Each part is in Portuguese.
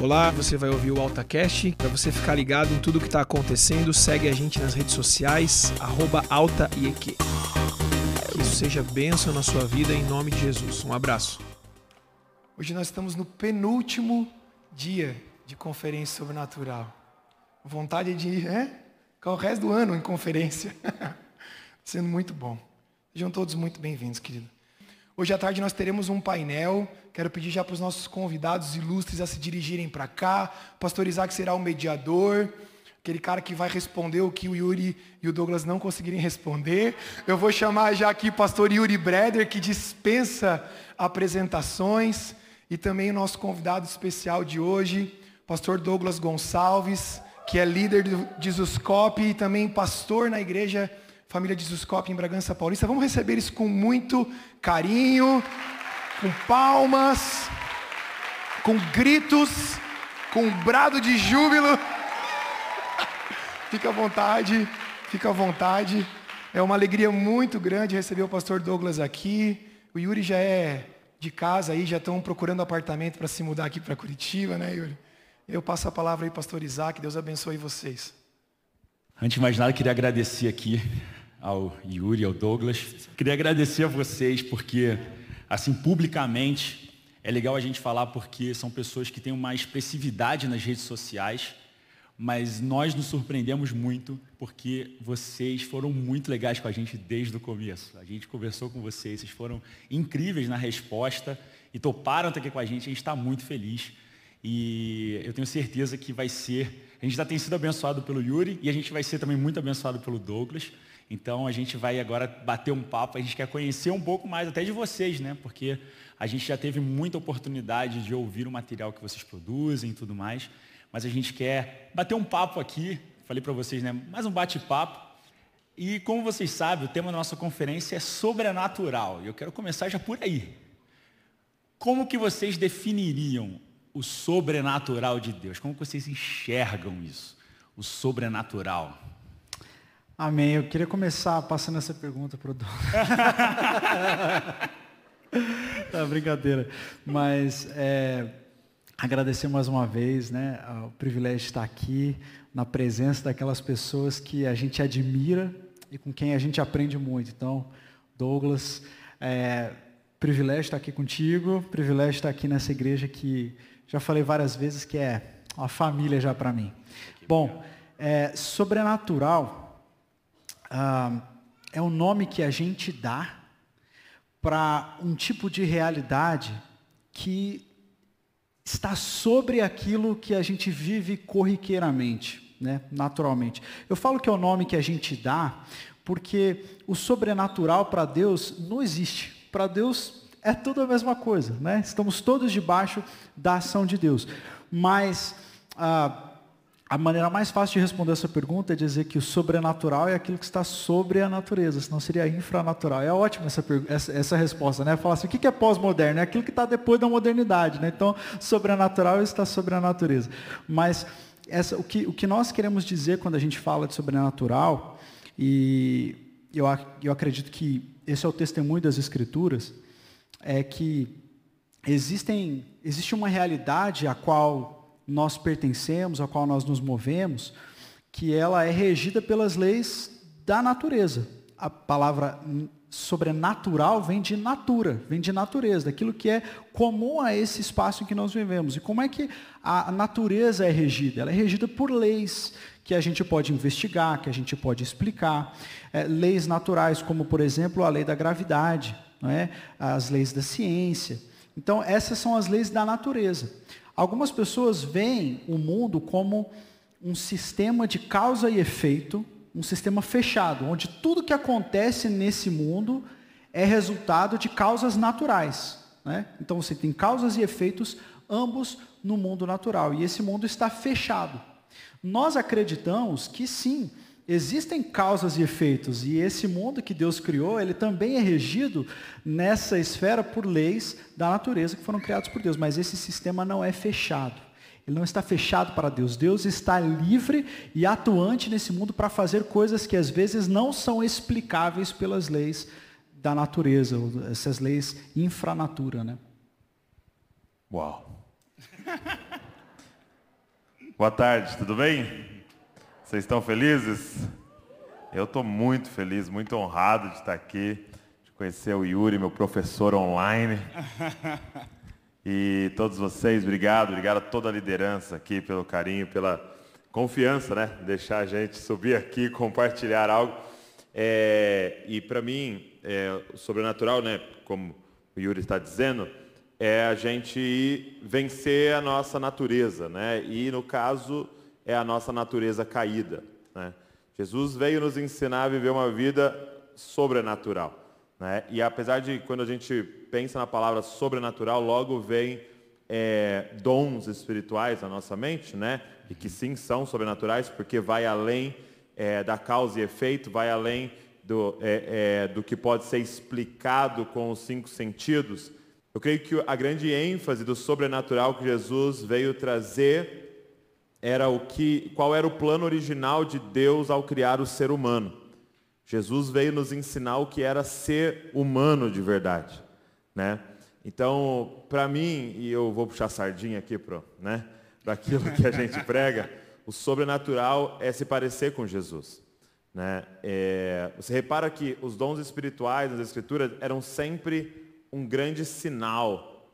Olá, você vai ouvir o AltaCast. Para você ficar ligado em tudo que está acontecendo, segue a gente nas redes sociais, arroba AltaIEQ. Que isso seja bênção na sua vida em nome de Jesus. Um abraço. Hoje nós estamos no penúltimo dia de conferência sobrenatural. Vontade de é, ficar o resto do ano em conferência. Sendo muito bom. Sejam todos muito bem-vindos, querido. Hoje à tarde nós teremos um painel. Quero pedir já para os nossos convidados ilustres a se dirigirem para cá. Pastor Isaac será o mediador, aquele cara que vai responder o que o Yuri e o Douglas não conseguirem responder. Eu vou chamar já aqui pastor Yuri Breder, que dispensa apresentações. E também o nosso convidado especial de hoje, pastor Douglas Gonçalves, que é líder de Zuscope e também pastor na igreja família de em Bragança Paulista. Vamos receber isso com muito carinho, com palmas, com gritos, com um brado de júbilo. fica à vontade, fica à vontade. É uma alegria muito grande receber o pastor Douglas aqui. O Yuri já é de casa aí, já estão procurando apartamento para se mudar aqui para Curitiba, né, Yuri? Eu passo a palavra aí, pastor Isaac, Deus abençoe vocês. Antes de mais nada, queria agradecer aqui ao Yuri, ao Douglas. Queria agradecer a vocês porque, assim, publicamente, é legal a gente falar porque são pessoas que têm uma expressividade nas redes sociais, mas nós nos surpreendemos muito porque vocês foram muito legais com a gente desde o começo. A gente conversou com vocês, vocês foram incríveis na resposta e toparam estar aqui com a gente, a gente está muito feliz. E eu tenho certeza que vai ser. A gente já tem sido abençoado pelo Yuri e a gente vai ser também muito abençoado pelo Douglas. Então a gente vai agora bater um papo, a gente quer conhecer um pouco mais até de vocês, né? Porque a gente já teve muita oportunidade de ouvir o material que vocês produzem e tudo mais, mas a gente quer bater um papo aqui, falei para vocês, né? Mais um bate-papo. E como vocês sabem, o tema da nossa conferência é sobrenatural. E eu quero começar já por aí. Como que vocês definiriam o sobrenatural de Deus? Como que vocês enxergam isso? O sobrenatural. Amém. Eu queria começar passando essa pergunta para o Dom. tá, brincadeira. Mas é, agradecer mais uma vez né, o privilégio de estar aqui, na presença daquelas pessoas que a gente admira e com quem a gente aprende muito. Então, Douglas, é, privilégio estar aqui contigo, privilégio estar aqui nessa igreja que já falei várias vezes que é uma família já para mim. Bom, é, sobrenatural é o nome que a gente dá para um tipo de realidade que está sobre aquilo que a gente vive corriqueiramente, né, naturalmente. Eu falo que é o nome que a gente dá porque o sobrenatural para Deus não existe. Para Deus é tudo a mesma coisa, né? Estamos todos debaixo da ação de Deus. Mas ah, a maneira mais fácil de responder essa pergunta é dizer que o sobrenatural é aquilo que está sobre a natureza, senão seria infranatural. É ótima essa, essa, essa resposta, né? Falar assim, o que é pós-moderno? É aquilo que está depois da modernidade, né? Então, sobrenatural está sobre a natureza. Mas essa, o, que, o que nós queremos dizer quando a gente fala de sobrenatural, e eu, eu acredito que esse é o testemunho das Escrituras, é que existem, existe uma realidade a qual nós pertencemos, a qual nós nos movemos, que ela é regida pelas leis da natureza. A palavra sobrenatural vem de natura, vem de natureza, daquilo que é comum a esse espaço em que nós vivemos. E como é que a natureza é regida? Ela é regida por leis que a gente pode investigar, que a gente pode explicar. É, leis naturais, como, por exemplo, a lei da gravidade, não é? as leis da ciência. Então, essas são as leis da natureza. Algumas pessoas veem o mundo como um sistema de causa e efeito, um sistema fechado, onde tudo que acontece nesse mundo é resultado de causas naturais. Né? Então você tem causas e efeitos, ambos no mundo natural. E esse mundo está fechado. Nós acreditamos que sim, Existem causas e efeitos, e esse mundo que Deus criou, ele também é regido nessa esfera por leis da natureza que foram criadas por Deus, mas esse sistema não é fechado. Ele não está fechado para Deus. Deus está livre e atuante nesse mundo para fazer coisas que às vezes não são explicáveis pelas leis da natureza, essas leis infranatura, né? Uau. Boa tarde, tudo bem? Vocês estão felizes? Eu estou muito feliz, muito honrado de estar aqui, de conhecer o Yuri, meu professor online. E todos vocês, obrigado, obrigado a toda a liderança aqui pelo carinho, pela confiança, né? Deixar a gente subir aqui compartilhar algo. É, e para mim, é, o sobrenatural, né, como o Yuri está dizendo, é a gente vencer a nossa natureza, né? E no caso é a nossa natureza caída, né? Jesus veio nos ensinar a viver uma vida sobrenatural. Né? E apesar de quando a gente pensa na palavra sobrenatural, logo vem é, dons espirituais na nossa mente, né? E que sim são sobrenaturais, porque vai além é, da causa e efeito, vai além do, é, é do que pode ser explicado com os cinco sentidos. Eu creio que a grande ênfase do sobrenatural que Jesus veio trazer era o que, qual era o plano original de Deus ao criar o ser humano. Jesus veio nos ensinar o que era ser humano de verdade, né? Então, para mim, e eu vou puxar sardinha aqui para né, aquilo que a gente prega, o sobrenatural é se parecer com Jesus. Né? É, você repara que os dons espirituais nas Escrituras eram sempre um grande sinal.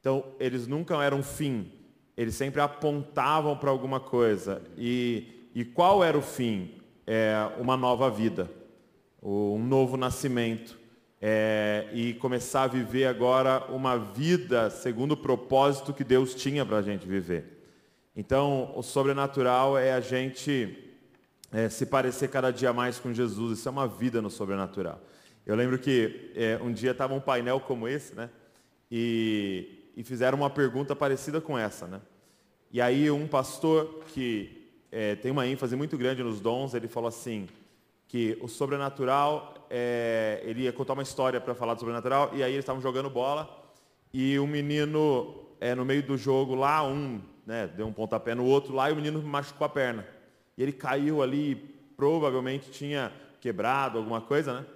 Então, eles nunca eram fim, eles sempre apontavam para alguma coisa. E, e qual era o fim? É uma nova vida, um novo nascimento. É, e começar a viver agora uma vida segundo o propósito que Deus tinha para a gente viver. Então, o sobrenatural é a gente é, se parecer cada dia mais com Jesus. Isso é uma vida no sobrenatural. Eu lembro que é, um dia estava um painel como esse, né? E e fizeram uma pergunta parecida com essa, né? E aí um pastor que é, tem uma ênfase muito grande nos dons, ele falou assim, que o sobrenatural, é, ele ia contar uma história para falar do sobrenatural, e aí eles estavam jogando bola, e um menino, é, no meio do jogo lá, um né, deu um pontapé no outro lá, e o menino machucou a perna. E ele caiu ali, provavelmente tinha quebrado alguma coisa, né?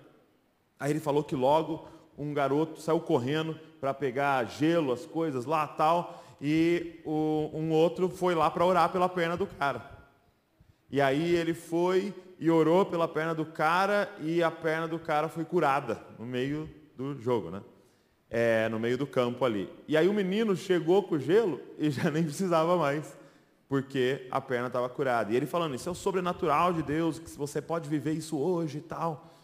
Aí ele falou que logo um garoto saiu correndo para pegar gelo, as coisas lá tal, e o, um outro foi lá para orar pela perna do cara. E aí ele foi e orou pela perna do cara e a perna do cara foi curada no meio do jogo, né? É, no meio do campo ali. E aí o menino chegou com o gelo e já nem precisava mais, porque a perna estava curada. E ele falando, isso é o sobrenatural de Deus, que você pode viver isso hoje e tal.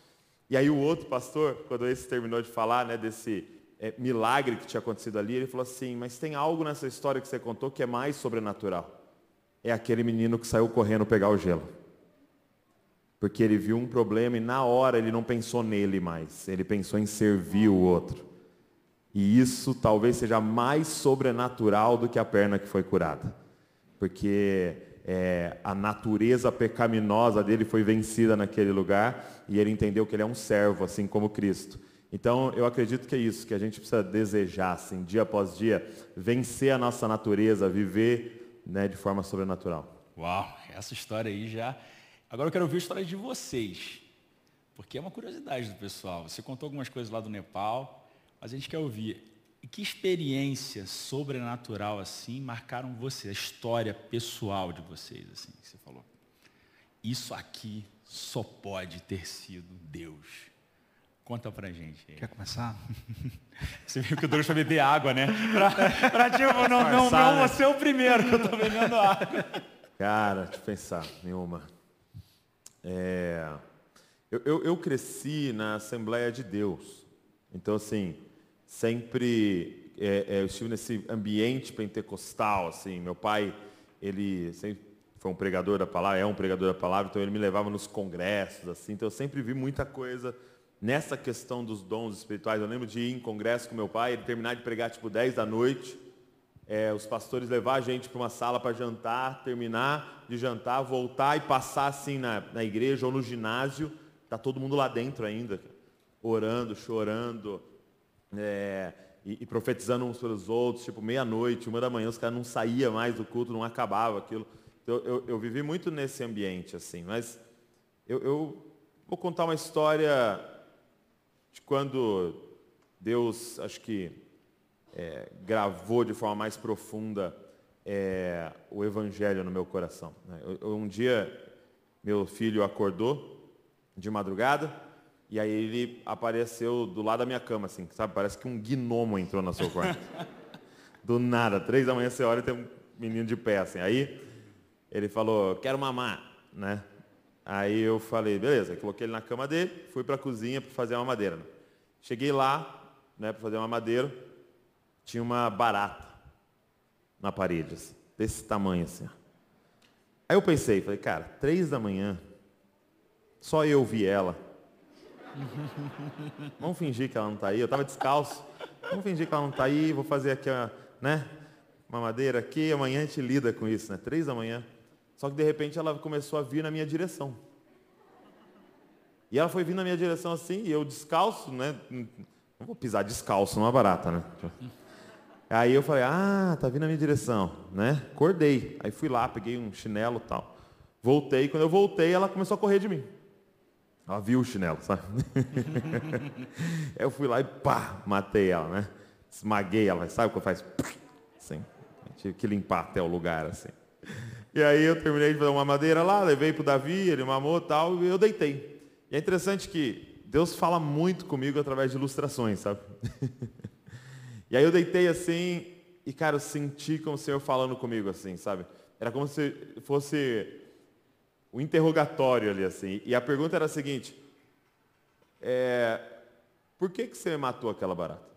E aí o outro pastor, quando esse terminou de falar né, desse é, milagre que tinha acontecido ali, ele falou assim, mas tem algo nessa história que você contou que é mais sobrenatural. É aquele menino que saiu correndo pegar o gelo. Porque ele viu um problema e na hora ele não pensou nele mais, ele pensou em servir o outro. E isso talvez seja mais sobrenatural do que a perna que foi curada. Porque é, a natureza pecaminosa dele foi vencida naquele lugar e ele entendeu que ele é um servo, assim como Cristo. Então, eu acredito que é isso, que a gente precisa desejar, assim, dia após dia, vencer a nossa natureza, viver né, de forma sobrenatural. Uau, essa história aí já. Agora eu quero ouvir a história de vocês, porque é uma curiosidade do pessoal. Você contou algumas coisas lá do Nepal, mas a gente quer ouvir. E que experiência sobrenatural assim marcaram você, a história pessoal de vocês assim, que você falou? Isso aqui só pode ter sido Deus. Conta pra gente. Quer começar? Você viu que o Douglas foi beber água, né? Pra, pra tipo, não, não, não né? você é o primeiro que eu tô bebendo água. Cara, deixa eu pensar, nenhuma. É, eu, eu, eu cresci na Assembleia de Deus. Então, assim, sempre é, é, eu estive nesse ambiente pentecostal, assim, meu pai, ele sempre foi um pregador da palavra, é um pregador da palavra, então ele me levava nos congressos, assim, então eu sempre vi muita coisa nessa questão dos dons espirituais. Eu lembro de ir em congresso com meu pai, ele terminar de pregar tipo 10 da noite, é, os pastores levar a gente para uma sala para jantar, terminar de jantar, voltar e passar assim na, na igreja ou no ginásio, tá todo mundo lá dentro ainda, orando, chorando, é, e, e, profetizando uns pelos outros, tipo meia-noite, uma da manhã, os caras não saíam mais do culto, não acabava aquilo. Eu, eu, eu vivi muito nesse ambiente, assim, mas eu, eu, vou contar uma história de quando Deus, acho que, é, gravou de forma mais profunda é, o evangelho no meu coração. Né? Eu, um dia, meu filho acordou de madrugada e aí ele apareceu do lado da minha cama, assim, sabe? Parece que um gnomo entrou na sua quarto. do nada, três da manhã você olha e tem um menino de pé, assim. Aí ele falou, quero mamar, né? Aí eu falei, beleza, coloquei ele na cama dele, fui para a cozinha para fazer uma madeira. Cheguei lá, né, para fazer uma madeira, tinha uma barata na parede, assim, desse tamanho assim. Aí eu pensei, falei, cara, três da manhã, só eu vi ela. Vamos fingir que ela não está aí. Eu estava descalço. Vamos fingir que ela não está aí. Vou fazer aqui, né, uma madeira aqui. Amanhã a gente lida com isso, né? Três da manhã. Só que de repente ela começou a vir na minha direção. E ela foi vindo na minha direção assim, e eu descalço, né? Não vou pisar descalço numa barata, né? Aí eu falei, ah, tá vindo na minha direção, né? Acordei. Aí fui lá, peguei um chinelo e tal. Voltei, quando eu voltei, ela começou a correr de mim. Ela viu o chinelo, sabe? eu fui lá e pá, matei ela, né? Esmaguei ela, sabe o que eu faço? Assim, tive que limpar até o lugar, assim. E aí eu terminei de fazer uma madeira lá, levei para o Davi, ele mamou tal, e eu deitei. E é interessante que Deus fala muito comigo através de ilustrações, sabe? e aí eu deitei assim, e cara, eu senti como o Senhor falando comigo assim, sabe? Era como se fosse o um interrogatório ali assim. E a pergunta era a seguinte: é, por que, que você matou aquela barata?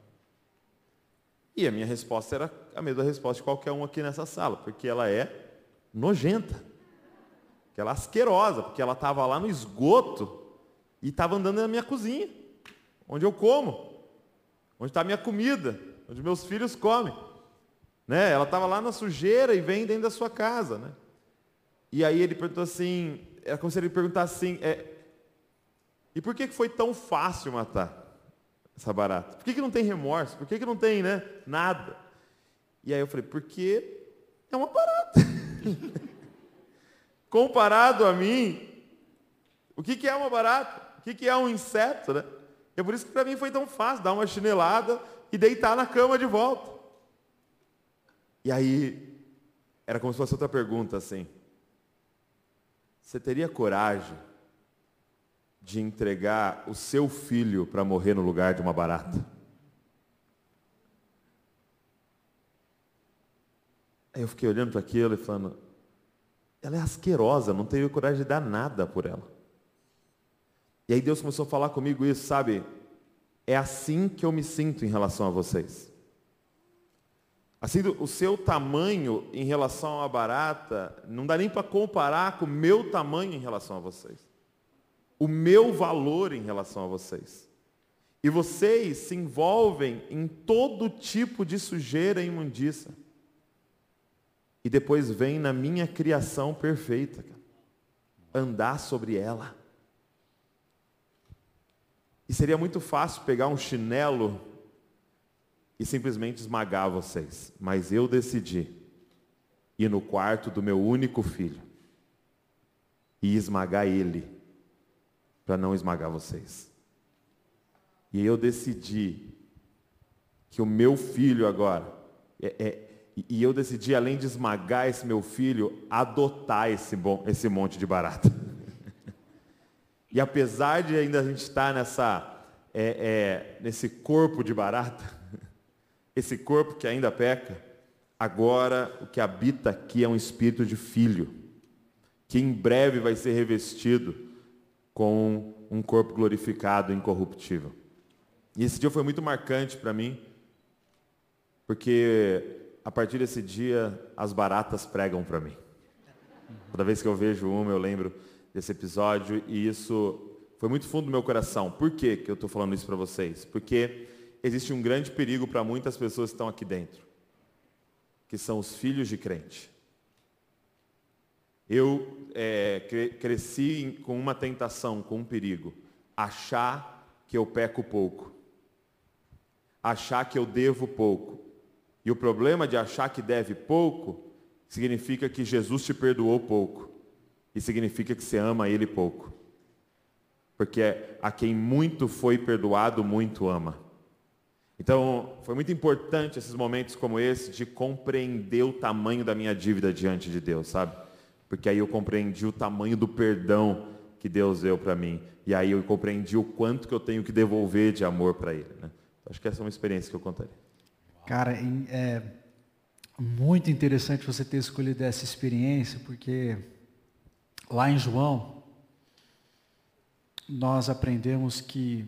E a minha resposta era a mesma resposta de qualquer um aqui nessa sala, porque ela é nojenta, aquela asquerosa, porque ela estava lá no esgoto e estava andando na minha cozinha, onde eu como, onde está a minha comida, onde meus filhos comem. Né? Ela estava lá na sujeira e vem dentro da sua casa. Né? E aí ele perguntou assim, é como se ele perguntasse assim, é, e por que foi tão fácil matar essa barata? Por que, que não tem remorso? Por que, que não tem né, nada? E aí eu falei, porque é uma barata. Comparado a mim, o que, que é uma barata? O que, que é um inseto? Né? É por isso que para mim foi tão fácil dar uma chinelada e deitar na cama de volta. E aí, era como se fosse outra pergunta assim. Você teria coragem de entregar o seu filho para morrer no lugar de uma barata? Aí eu fiquei olhando para aquilo e falando, ela é asquerosa, não teria coragem de dar nada por ela. E aí Deus começou a falar comigo isso, sabe? É assim que eu me sinto em relação a vocês. Assim, o seu tamanho em relação à barata, não dá nem para comparar com o meu tamanho em relação a vocês. O meu valor em relação a vocês. E vocês se envolvem em todo tipo de sujeira e imundícia e depois vem na minha criação perfeita, andar sobre ela. E seria muito fácil pegar um chinelo e simplesmente esmagar vocês, mas eu decidi ir no quarto do meu único filho e esmagar ele para não esmagar vocês. E eu decidi que o meu filho agora é, é e, eu decidi, além de esmagar esse meu filho, adotar esse, bom, esse monte de barata. e apesar de ainda a gente estar nessa, é, é, nesse corpo de barata, esse corpo que ainda peca, agora o que habita aqui é um espírito de filho, que em breve vai ser revestido com um corpo glorificado, incorruptível. E esse dia foi muito marcante para mim, porque a partir desse dia, as baratas pregam para mim. Toda vez que eu vejo uma, eu lembro desse episódio e isso foi muito fundo do meu coração. Por que, que eu estou falando isso para vocês? Porque existe um grande perigo para muitas pessoas que estão aqui dentro, que são os filhos de crente. Eu é, cresci com uma tentação, com um perigo, achar que eu peco pouco, achar que eu devo pouco, e o problema de achar que deve pouco significa que Jesus te perdoou pouco. E significa que você ama Ele pouco. Porque a quem muito foi perdoado, muito ama. Então, foi muito importante esses momentos como esse de compreender o tamanho da minha dívida diante de Deus, sabe? Porque aí eu compreendi o tamanho do perdão que Deus deu para mim. E aí eu compreendi o quanto que eu tenho que devolver de amor para Ele. Né? Acho que essa é uma experiência que eu contaria. Cara, é muito interessante você ter escolhido essa experiência, porque lá em João, nós aprendemos que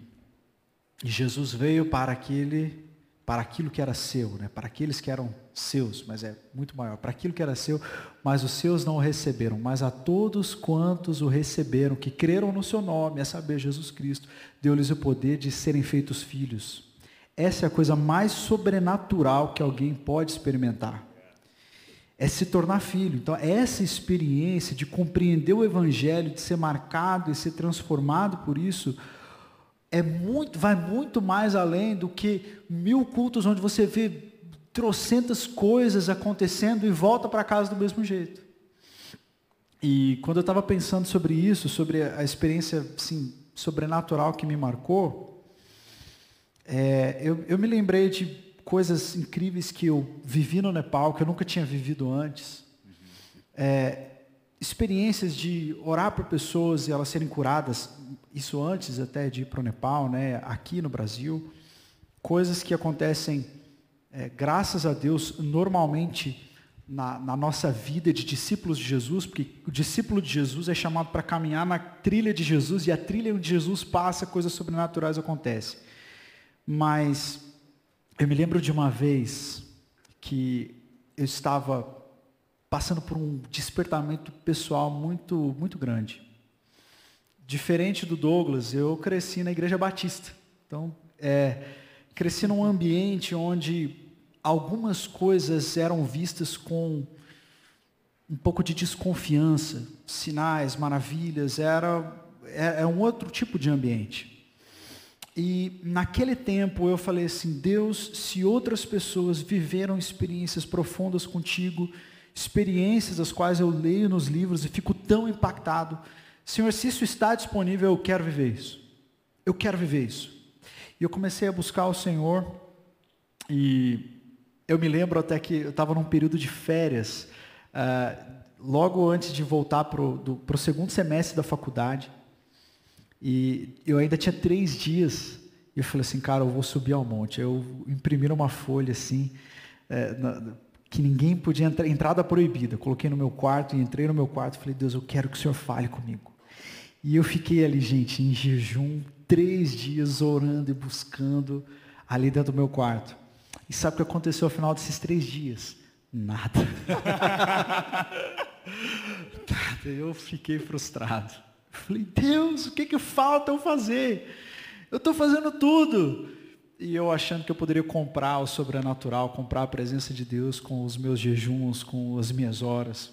Jesus veio para aquele para aquilo que era seu, né? para aqueles que eram seus, mas é muito maior, para aquilo que era seu, mas os seus não o receberam, mas a todos quantos o receberam, que creram no seu nome, a saber, Jesus Cristo, deu-lhes o poder de serem feitos filhos. Essa é a coisa mais sobrenatural que alguém pode experimentar. É se tornar filho. Então, essa experiência de compreender o Evangelho, de ser marcado e ser transformado por isso, é muito, vai muito mais além do que mil cultos onde você vê trocentas coisas acontecendo e volta para casa do mesmo jeito. E quando eu estava pensando sobre isso, sobre a experiência assim, sobrenatural que me marcou, é, eu, eu me lembrei de coisas incríveis que eu vivi no Nepal, que eu nunca tinha vivido antes. É, experiências de orar por pessoas e elas serem curadas, isso antes até de ir para o Nepal, né, aqui no Brasil, coisas que acontecem, é, graças a Deus, normalmente na, na, nossa vida de discípulos de Jesus, porque o discípulo de Jesus é chamado para caminhar na trilha de Jesus e a trilha onde Jesus passa, coisas sobrenaturais acontecem. Mas eu me lembro de uma vez que eu estava passando por um despertamento pessoal muito, muito grande. Diferente do Douglas, eu cresci na Igreja Batista. Então, é, cresci num ambiente onde algumas coisas eram vistas com um pouco de desconfiança, sinais, maravilhas, era, é, é um outro tipo de ambiente. E naquele tempo eu falei assim: Deus, se outras pessoas viveram experiências profundas contigo, experiências das quais eu leio nos livros e fico tão impactado. Senhor, se isso está disponível, eu quero viver isso. Eu quero viver isso. E eu comecei a buscar o Senhor e eu me lembro até que eu estava num período de férias, uh, logo antes de voltar para o segundo semestre da faculdade. E eu ainda tinha três dias. E eu falei assim, cara, eu vou subir ao monte. Eu imprimi uma folha assim, é, na, que ninguém podia entrar, entrada proibida. Coloquei no meu quarto e entrei no meu quarto e falei, Deus, eu quero que o Senhor fale comigo. E eu fiquei ali, gente, em jejum, três dias orando e buscando ali dentro do meu quarto. E sabe o que aconteceu ao final desses três dias? Nada. Nada. Eu fiquei frustrado. Falei, Deus, o que, que falta eu fazer? Eu estou fazendo tudo e eu achando que eu poderia comprar o sobrenatural, comprar a presença de Deus com os meus jejuns, com as minhas horas.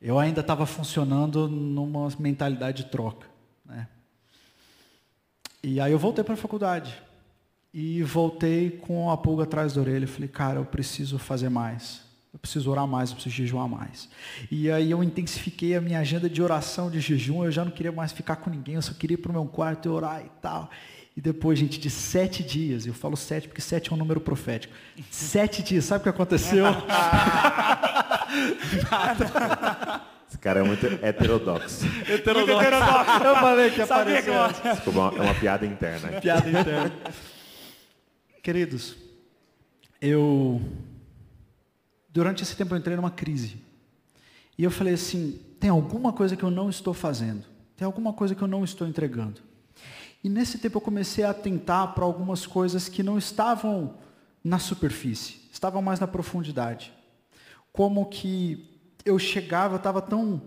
Eu ainda estava funcionando numa mentalidade de troca. Né? E aí eu voltei para a faculdade. E voltei com a pulga atrás da orelha. Falei, cara, eu preciso fazer mais. Eu preciso orar mais, eu preciso jejuar mais. E aí eu intensifiquei a minha agenda de oração, de jejum. Eu já não queria mais ficar com ninguém, eu só queria ir para o meu quarto e orar e tal. E depois, gente, de sete dias, eu falo sete porque sete é um número profético. Sete dias, sabe o que aconteceu? Esse cara é muito heterodoxo. Heterodoxo. Eu falei que apareceu. Desculpa, é uma piada interna. Piada interna. Queridos, eu durante esse tempo eu entrei numa crise. E eu falei assim, tem alguma coisa que eu não estou fazendo. Tem alguma coisa que eu não estou entregando. E nesse tempo eu comecei a atentar para algumas coisas que não estavam na superfície, estavam mais na profundidade. Como que eu chegava, eu estava tão.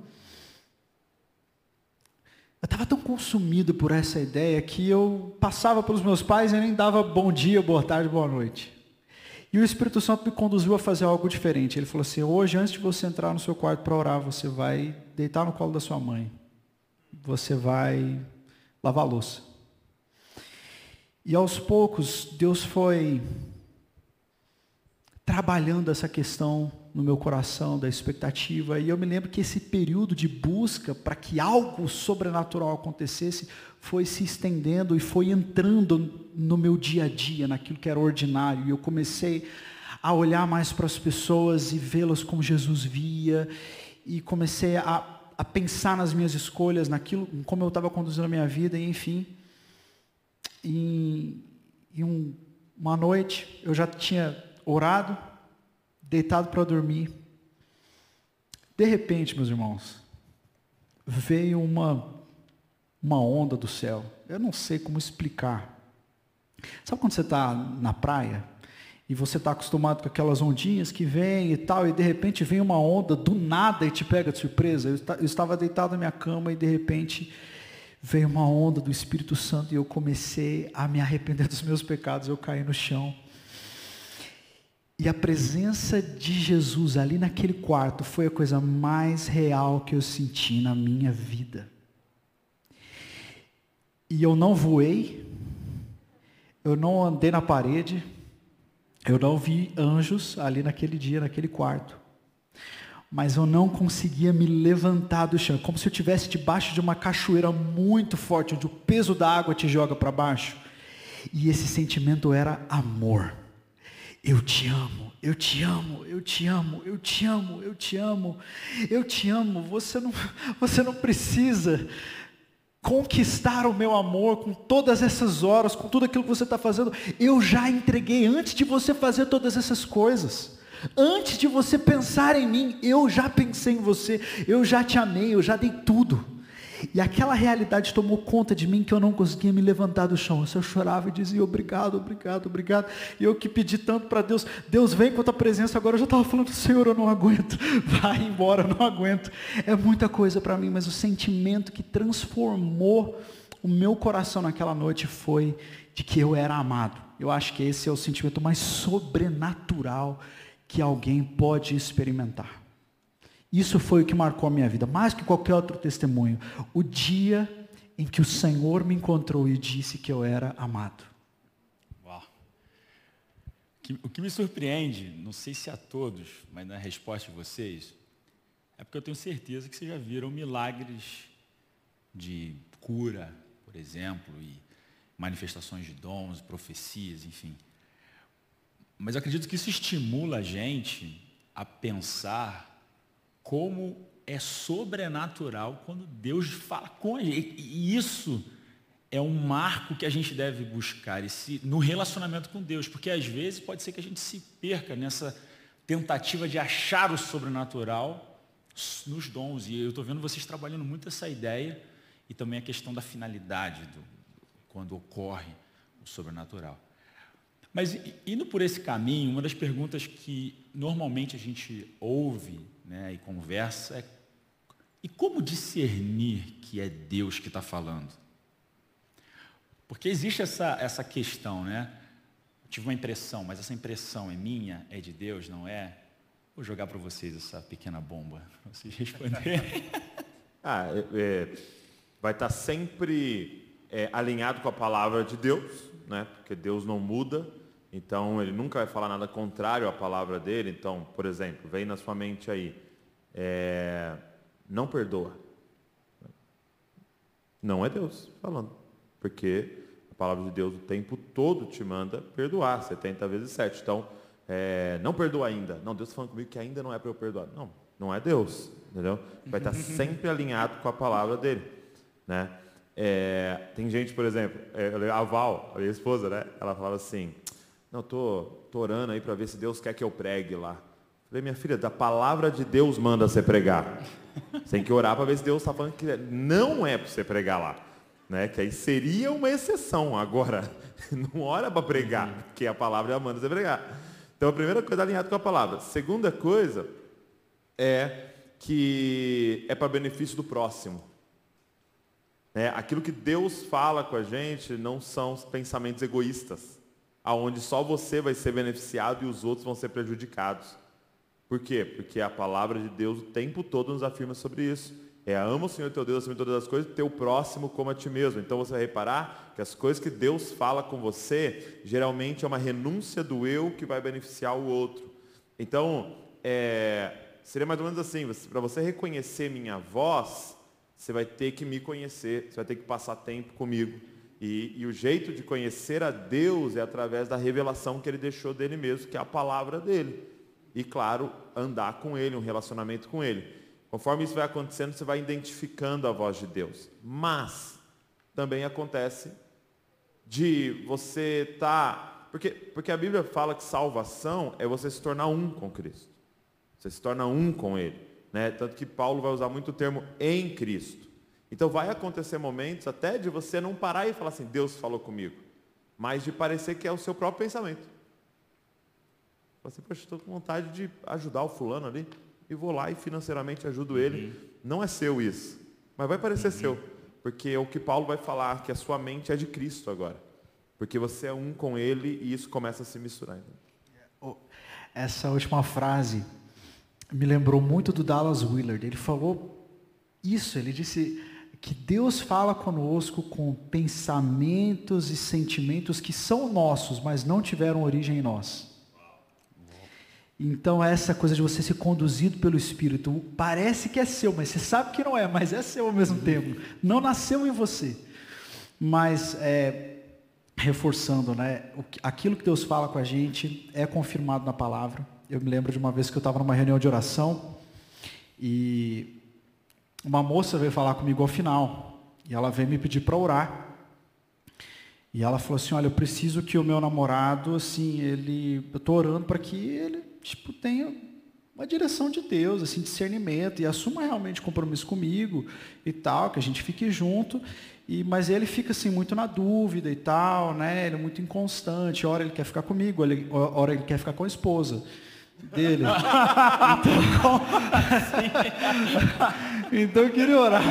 Eu estava tão consumido por essa ideia que eu passava pelos meus pais e nem dava bom dia, boa tarde, boa noite. E o Espírito Santo me conduziu a fazer algo diferente. Ele falou assim: hoje, antes de você entrar no seu quarto para orar, você vai deitar no colo da sua mãe. Você vai lavar a louça. E aos poucos, Deus foi trabalhando essa questão no meu coração da expectativa. E eu me lembro que esse período de busca para que algo sobrenatural acontecesse foi se estendendo e foi entrando no meu dia a dia, naquilo que era ordinário. E eu comecei a olhar mais para as pessoas e vê-las como Jesus via. E comecei a, a pensar nas minhas escolhas, naquilo, como eu estava conduzindo a minha vida, e enfim. E, e um, uma noite eu já tinha orado, deitado para dormir. De repente, meus irmãos, veio uma, uma onda do céu. Eu não sei como explicar. Sabe quando você está na praia e você está acostumado com aquelas ondinhas que vêm e tal, e de repente vem uma onda do nada e te pega de surpresa? Eu, estava deitado na minha cama e de repente veio uma onda do Espírito Santo e eu comecei a me arrepender dos meus pecados. Eu caí no chão. E a presença de Jesus ali naquele quarto foi a coisa mais real que eu senti na minha vida. E eu não voei, eu não andei na parede, eu não vi anjos ali naquele dia, naquele quarto. Mas eu não conseguia me levantar do chão, como se eu estivesse debaixo de uma cachoeira muito forte, onde o peso da água te joga para baixo. E esse sentimento era amor. Eu te amo, eu te amo, eu te amo, eu te amo, eu te amo, eu te amo. Você não, você não precisa conquistar o meu amor com todas essas horas, com tudo aquilo que você está fazendo. Eu já entreguei antes de você fazer todas essas coisas. Antes de você pensar em mim, eu já pensei em você, eu já te amei, eu já dei tudo. E aquela realidade tomou conta de mim que eu não conseguia me levantar do chão. Eu só chorava e dizia obrigado, obrigado, obrigado. E eu que pedi tanto para Deus, Deus vem com a tua presença. Agora eu já estava falando, Senhor, eu não aguento. Vai embora, eu não aguento. É muita coisa para mim, mas o sentimento que transformou o meu coração naquela noite foi de que eu era amado. Eu acho que esse é o sentimento mais sobrenatural que alguém pode experimentar. Isso foi o que marcou a minha vida, mais que qualquer outro testemunho. O dia em que o Senhor me encontrou e disse que eu era amado. Uau. O que me surpreende, não sei se a todos, mas na resposta de vocês, é porque eu tenho certeza que vocês já viram milagres de cura, por exemplo, e manifestações de dons, profecias, enfim. Mas eu acredito que isso estimula a gente a pensar como é sobrenatural quando Deus fala com a gente. E isso é um marco que a gente deve buscar esse, no relacionamento com Deus, porque às vezes pode ser que a gente se perca nessa tentativa de achar o sobrenatural nos dons. E eu estou vendo vocês trabalhando muito essa ideia e também a questão da finalidade do, quando ocorre o sobrenatural. Mas indo por esse caminho, uma das perguntas que normalmente a gente ouve né, e conversa é e como discernir que é Deus que está falando? Porque existe essa, essa questão, né? Eu tive uma impressão, mas essa impressão é minha, é de Deus, não é? Vou jogar para vocês essa pequena bomba, para vocês responderem. ah, é, é, vai estar tá sempre é, alinhado com a palavra de Deus, né? Porque Deus não muda, então, ele nunca vai falar nada contrário à palavra dele. Então, por exemplo, vem na sua mente aí, é, não perdoa. Não é Deus falando, porque a palavra de Deus o tempo todo te manda perdoar, 70 vezes 7. Então, é, não perdoa ainda. Não, Deus está falando comigo que ainda não é para eu perdoar. Não, não é Deus, entendeu? Vai estar sempre alinhado com a palavra dele, né? É, tem gente, por exemplo, é, a Val, a minha esposa, né? Ela falava assim, não, tô orando aí para ver se Deus quer que eu pregue lá. Falei, minha filha, da palavra de Deus manda você pregar. Você tem que orar para ver se Deus está falando que não é para você pregar lá. Né? Que aí seria uma exceção. Agora, não ora para pregar, porque a palavra já manda você pregar. Então a primeira coisa é alinhado com a palavra. Segunda coisa é que é para benefício do próximo. É, aquilo que Deus fala com a gente não são pensamentos egoístas aonde só você vai ser beneficiado e os outros vão ser prejudicados. Por quê? Porque a palavra de Deus o tempo todo nos afirma sobre isso. É ama o Senhor teu Deus acima de todas as coisas, teu próximo como a ti mesmo. Então você vai reparar que as coisas que Deus fala com você, geralmente é uma renúncia do eu que vai beneficiar o outro. Então, é, seria mais ou menos assim, para você reconhecer minha voz, você vai ter que me conhecer, você vai ter que passar tempo comigo. E, e, o jeito de conhecer a Deus é através da revelação que ele deixou dele mesmo, que é a palavra dele. E, claro, andar com ele, um relacionamento com ele. Conforme isso vai acontecendo, você vai identificando a voz de Deus. Mas também acontece de você estar. Tá, porque, porque a Bíblia fala que salvação é você se tornar um com Cristo. Você se torna um com Ele. Né? Tanto que Paulo vai usar muito o termo em Cristo. Então vai acontecer momentos até de você não parar e falar assim, Deus falou comigo. Mas de parecer que é o seu próprio pensamento. Você, poxa, estou com vontade de ajudar o fulano ali. E vou lá e financeiramente ajudo ele. Uhum. Não é seu isso. Mas vai parecer uhum. seu. Porque é o que Paulo vai falar, que a sua mente é de Cristo agora. Porque você é um com ele e isso começa a se misturar. Essa última frase me lembrou muito do Dallas Willard. Ele falou isso, ele disse que Deus fala conosco com pensamentos e sentimentos que são nossos, mas não tiveram origem em nós. Então, essa coisa de você ser conduzido pelo Espírito, parece que é seu, mas você sabe que não é, mas é seu ao mesmo tempo. Não nasceu em você. Mas, é, reforçando, né, aquilo que Deus fala com a gente é confirmado na palavra. Eu me lembro de uma vez que eu estava numa reunião de oração e uma moça veio falar comigo ao final. E ela veio me pedir para orar. E ela falou assim: Olha, eu preciso que o meu namorado, assim, ele. Eu estou orando para que ele tipo, tenha uma direção de Deus, assim, discernimento, e assuma realmente compromisso comigo e tal, que a gente fique junto. E, mas ele fica assim muito na dúvida e tal, né? Ele é muito inconstante. Hora ele quer ficar comigo, hora ele quer ficar com a esposa dele. então, então eu queria orar.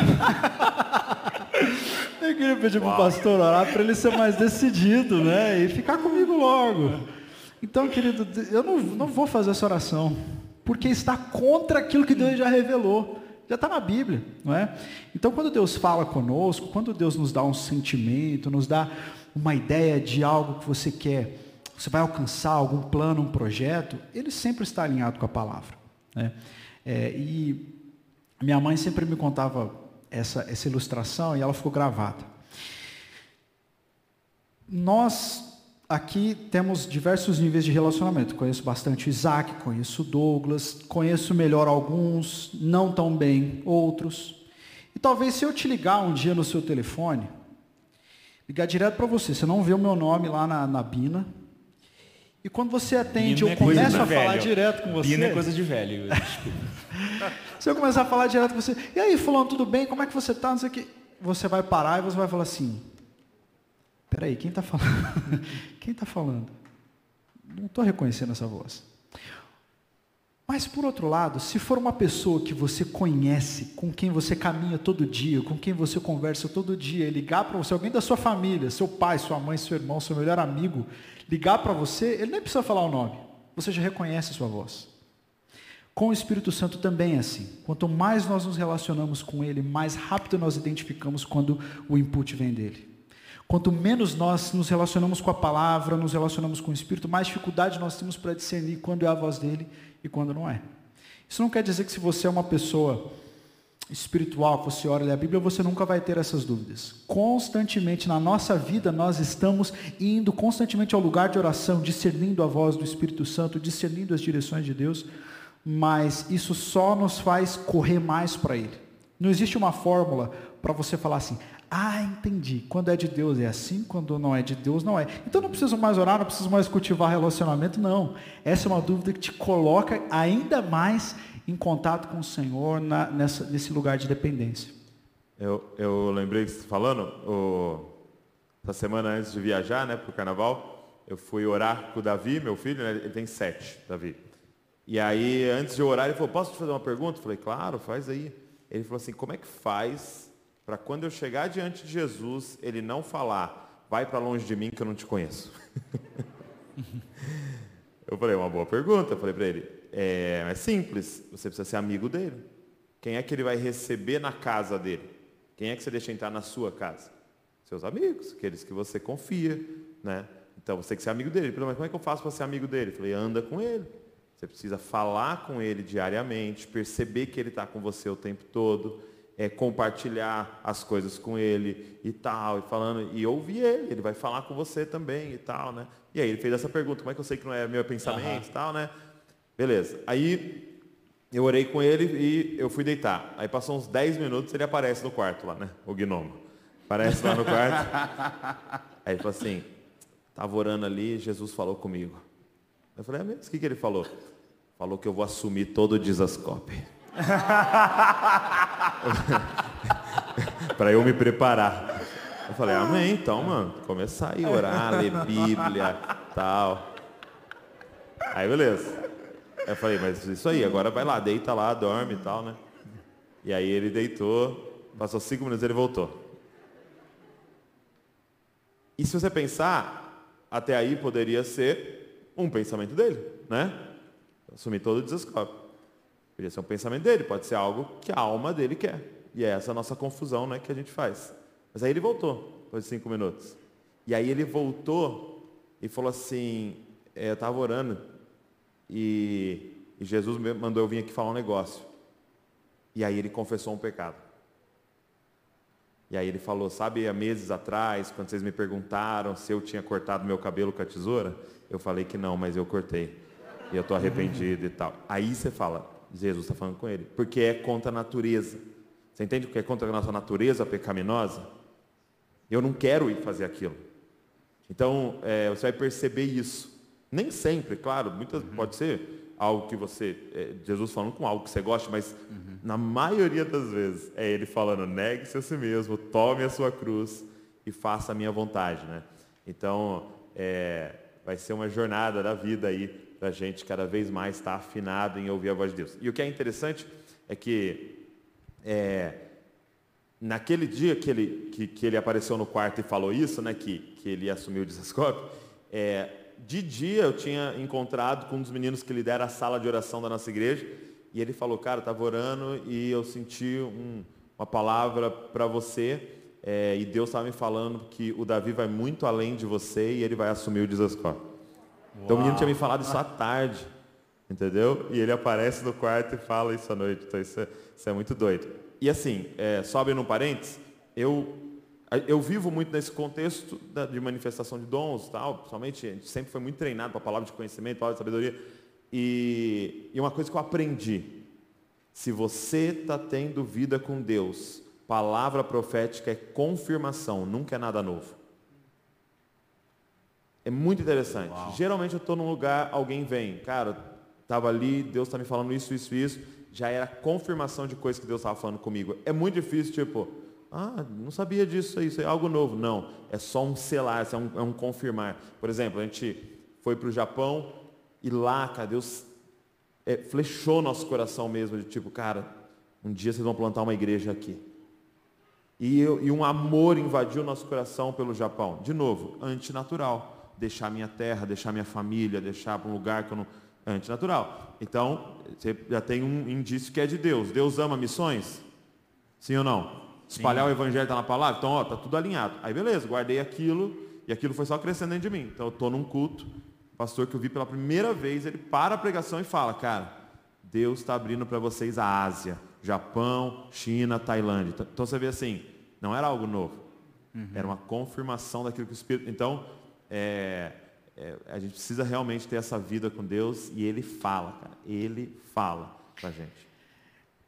Eu queria pedir para o pastor orar para ele ser mais decidido, né? E ficar comigo logo. Então, querido, eu não, não vou fazer essa oração, porque está contra aquilo que Deus já revelou. Já está na Bíblia, não é? Então, quando Deus fala conosco, quando Deus nos dá um sentimento, nos dá uma ideia de algo que você quer, você vai alcançar algum plano, um projeto, ele sempre está alinhado com a palavra. Né? É, e minha mãe sempre me contava essa, essa ilustração e ela ficou gravada. Nós aqui temos diversos níveis de relacionamento. Conheço bastante Isaac, conheço Douglas, conheço melhor alguns, não tão bem outros. E talvez se eu te ligar um dia no seu telefone, ligar direto para você, você não vê o meu nome lá na, na Bina. E quando você atende, Bina eu é começo a falar direto com você. Bina é coisa de velho. se eu começar a falar direto com você, e aí, fulano, tudo bem? Como é que você está? Não sei o que. Você vai parar e você vai falar assim, Peraí, quem está falando? quem está falando? Não estou reconhecendo essa voz. Mas por outro lado, se for uma pessoa que você conhece, com quem você caminha todo dia, com quem você conversa todo dia, ligar para você, alguém da sua família, seu pai, sua mãe, seu irmão, seu melhor amigo, ligar para você, ele nem precisa falar o nome. Você já reconhece a sua voz. Com o Espírito Santo também é assim. Quanto mais nós nos relacionamos com Ele, mais rápido nós identificamos quando o input vem dele. Quanto menos nós nos relacionamos com a palavra, nos relacionamos com o Espírito, mais dificuldade nós temos para discernir quando é a voz dele e quando não é. Isso não quer dizer que se você é uma pessoa espiritual, que você lê a Bíblia, você nunca vai ter essas dúvidas. Constantemente na nossa vida nós estamos indo constantemente ao lugar de oração, discernindo a voz do Espírito Santo, discernindo as direções de Deus, mas isso só nos faz correr mais para Ele. Não existe uma fórmula para você falar assim, ah, entendi. Quando é de Deus é assim, quando não é de Deus não é. Então não preciso mais orar, não preciso mais cultivar relacionamento, não. Essa é uma dúvida que te coloca ainda mais em contato com o Senhor na, nessa, nesse lugar de dependência. Eu, eu lembrei falando, o, essa semana antes de viajar né, para o carnaval, eu fui orar com o Davi, meu filho, né, ele tem sete, Davi. E aí, antes de orar, ele falou, posso te fazer uma pergunta? Eu falei, claro, faz aí. Ele falou assim, como é que faz para quando eu chegar diante de Jesus, ele não falar, vai para longe de mim que eu não te conheço. eu falei, uma boa pergunta, eu falei para ele, é, é simples, você precisa ser amigo dele. Quem é que ele vai receber na casa dele? Quem é que você deixa entrar na sua casa? Seus amigos, aqueles que você confia, né? Então você tem que ser amigo dele. Mas como é que eu faço para ser amigo dele? Eu falei, anda com ele. Você precisa falar com ele diariamente, perceber que ele está com você o tempo todo, é, compartilhar as coisas com ele e tal, e falando, e ouvir ele, ele vai falar com você também e tal, né? E aí ele fez essa pergunta, como é que eu sei que não é meu pensamento uhum. e tal, né? Beleza. Aí eu orei com ele e eu fui deitar. Aí passou uns 10 minutos, ele aparece no quarto lá, né? O gnomo. Aparece lá no quarto. Aí ele falou assim, estava orando ali, Jesus falou comigo. Eu falei, é mesmo? O que, que ele falou? Falou que eu vou assumir todo o Dizascope. para eu me preparar. Eu falei, amém, então, mano. Começar a orar, ler Bíblia, tal. Aí, beleza. Eu falei, mas isso aí, agora vai lá, deita lá, dorme e tal, né? E aí ele deitou, passou cinco minutos e ele voltou. E se você pensar, até aí poderia ser um pensamento dele, né? Assumir todo o desescope. Poderia ser um pensamento dele, pode ser algo que a alma dele quer. E é essa nossa confusão né, que a gente faz. Mas aí ele voltou, depois de cinco minutos. E aí ele voltou e falou assim, é, eu estava orando, e, e Jesus mandou eu vir aqui falar um negócio. E aí ele confessou um pecado. E aí ele falou, sabe, há meses atrás, quando vocês me perguntaram se eu tinha cortado meu cabelo com a tesoura, eu falei que não, mas eu cortei. E eu estou arrependido e tal. Aí você fala, Jesus está falando com ele, porque é contra a natureza. Você entende que é contra a nossa natureza pecaminosa? Eu não quero ir fazer aquilo. Então, é, você vai perceber isso. Nem sempre, claro, muitas, uhum. pode ser algo que você, é, Jesus falando com algo que você gosta, mas uhum. na maioria das vezes é ele falando, negue-se a si mesmo, tome a sua cruz e faça a minha vontade, né? Então, é, vai ser uma jornada da vida aí para a gente cada vez mais estar tá afinado em ouvir a voz de Deus. E o que é interessante é que é, naquele dia que ele, que, que, ele apareceu no quarto e falou isso, né, que, que ele assumiu o desascope, é, de dia eu tinha encontrado com um dos meninos que lidera a sala de oração da nossa igreja, e ele falou, cara, eu estava orando e eu senti um, uma palavra para você, é, e Deus estava me falando que o Davi vai muito além de você e ele vai assumir o Dizascó. Então o menino tinha me falado isso à tarde, entendeu? E ele aparece no quarto e fala isso à noite, então isso é, isso é muito doido. E assim, é, só abrindo um parênteses, eu eu vivo muito nesse contexto de manifestação de dons, tal, principalmente, a gente sempre foi muito treinado para a palavra de conhecimento, palavra de sabedoria. E, e uma coisa que eu aprendi, se você está tendo vida com Deus, palavra profética é confirmação, nunca é nada novo. É muito interessante. Uau. Geralmente eu estou num lugar, alguém vem, cara, estava ali, Deus está me falando isso, isso, isso, já era confirmação de coisas que Deus estava falando comigo. É muito difícil, tipo, ah, não sabia disso, isso é algo novo. Não, é só um selar, é um, é um confirmar. Por exemplo, a gente foi para o Japão e lá, cara, Deus é, flechou nosso coração mesmo, de tipo, cara, um dia vocês vão plantar uma igreja aqui. E, eu, e um amor invadiu nosso coração pelo Japão. De novo, antinatural. Deixar minha terra, deixar minha família, deixar para um lugar que eu não. Antinatural. Então, você já tem um indício que é de Deus. Deus ama missões? Sim ou não? Espalhar Sim. o evangelho está na palavra, então ó, tá tudo alinhado. Aí beleza, guardei aquilo e aquilo foi só crescendo dentro de mim. Então eu estou num culto, pastor que eu vi pela primeira vez, ele para a pregação e fala, cara, Deus está abrindo para vocês a Ásia, Japão, China, Tailândia. Então, você vê assim, não era algo novo, uhum. era uma confirmação daquilo que o Espírito. Então é, é, a gente precisa realmente ter essa vida com Deus e Ele fala, cara, Ele fala para a gente.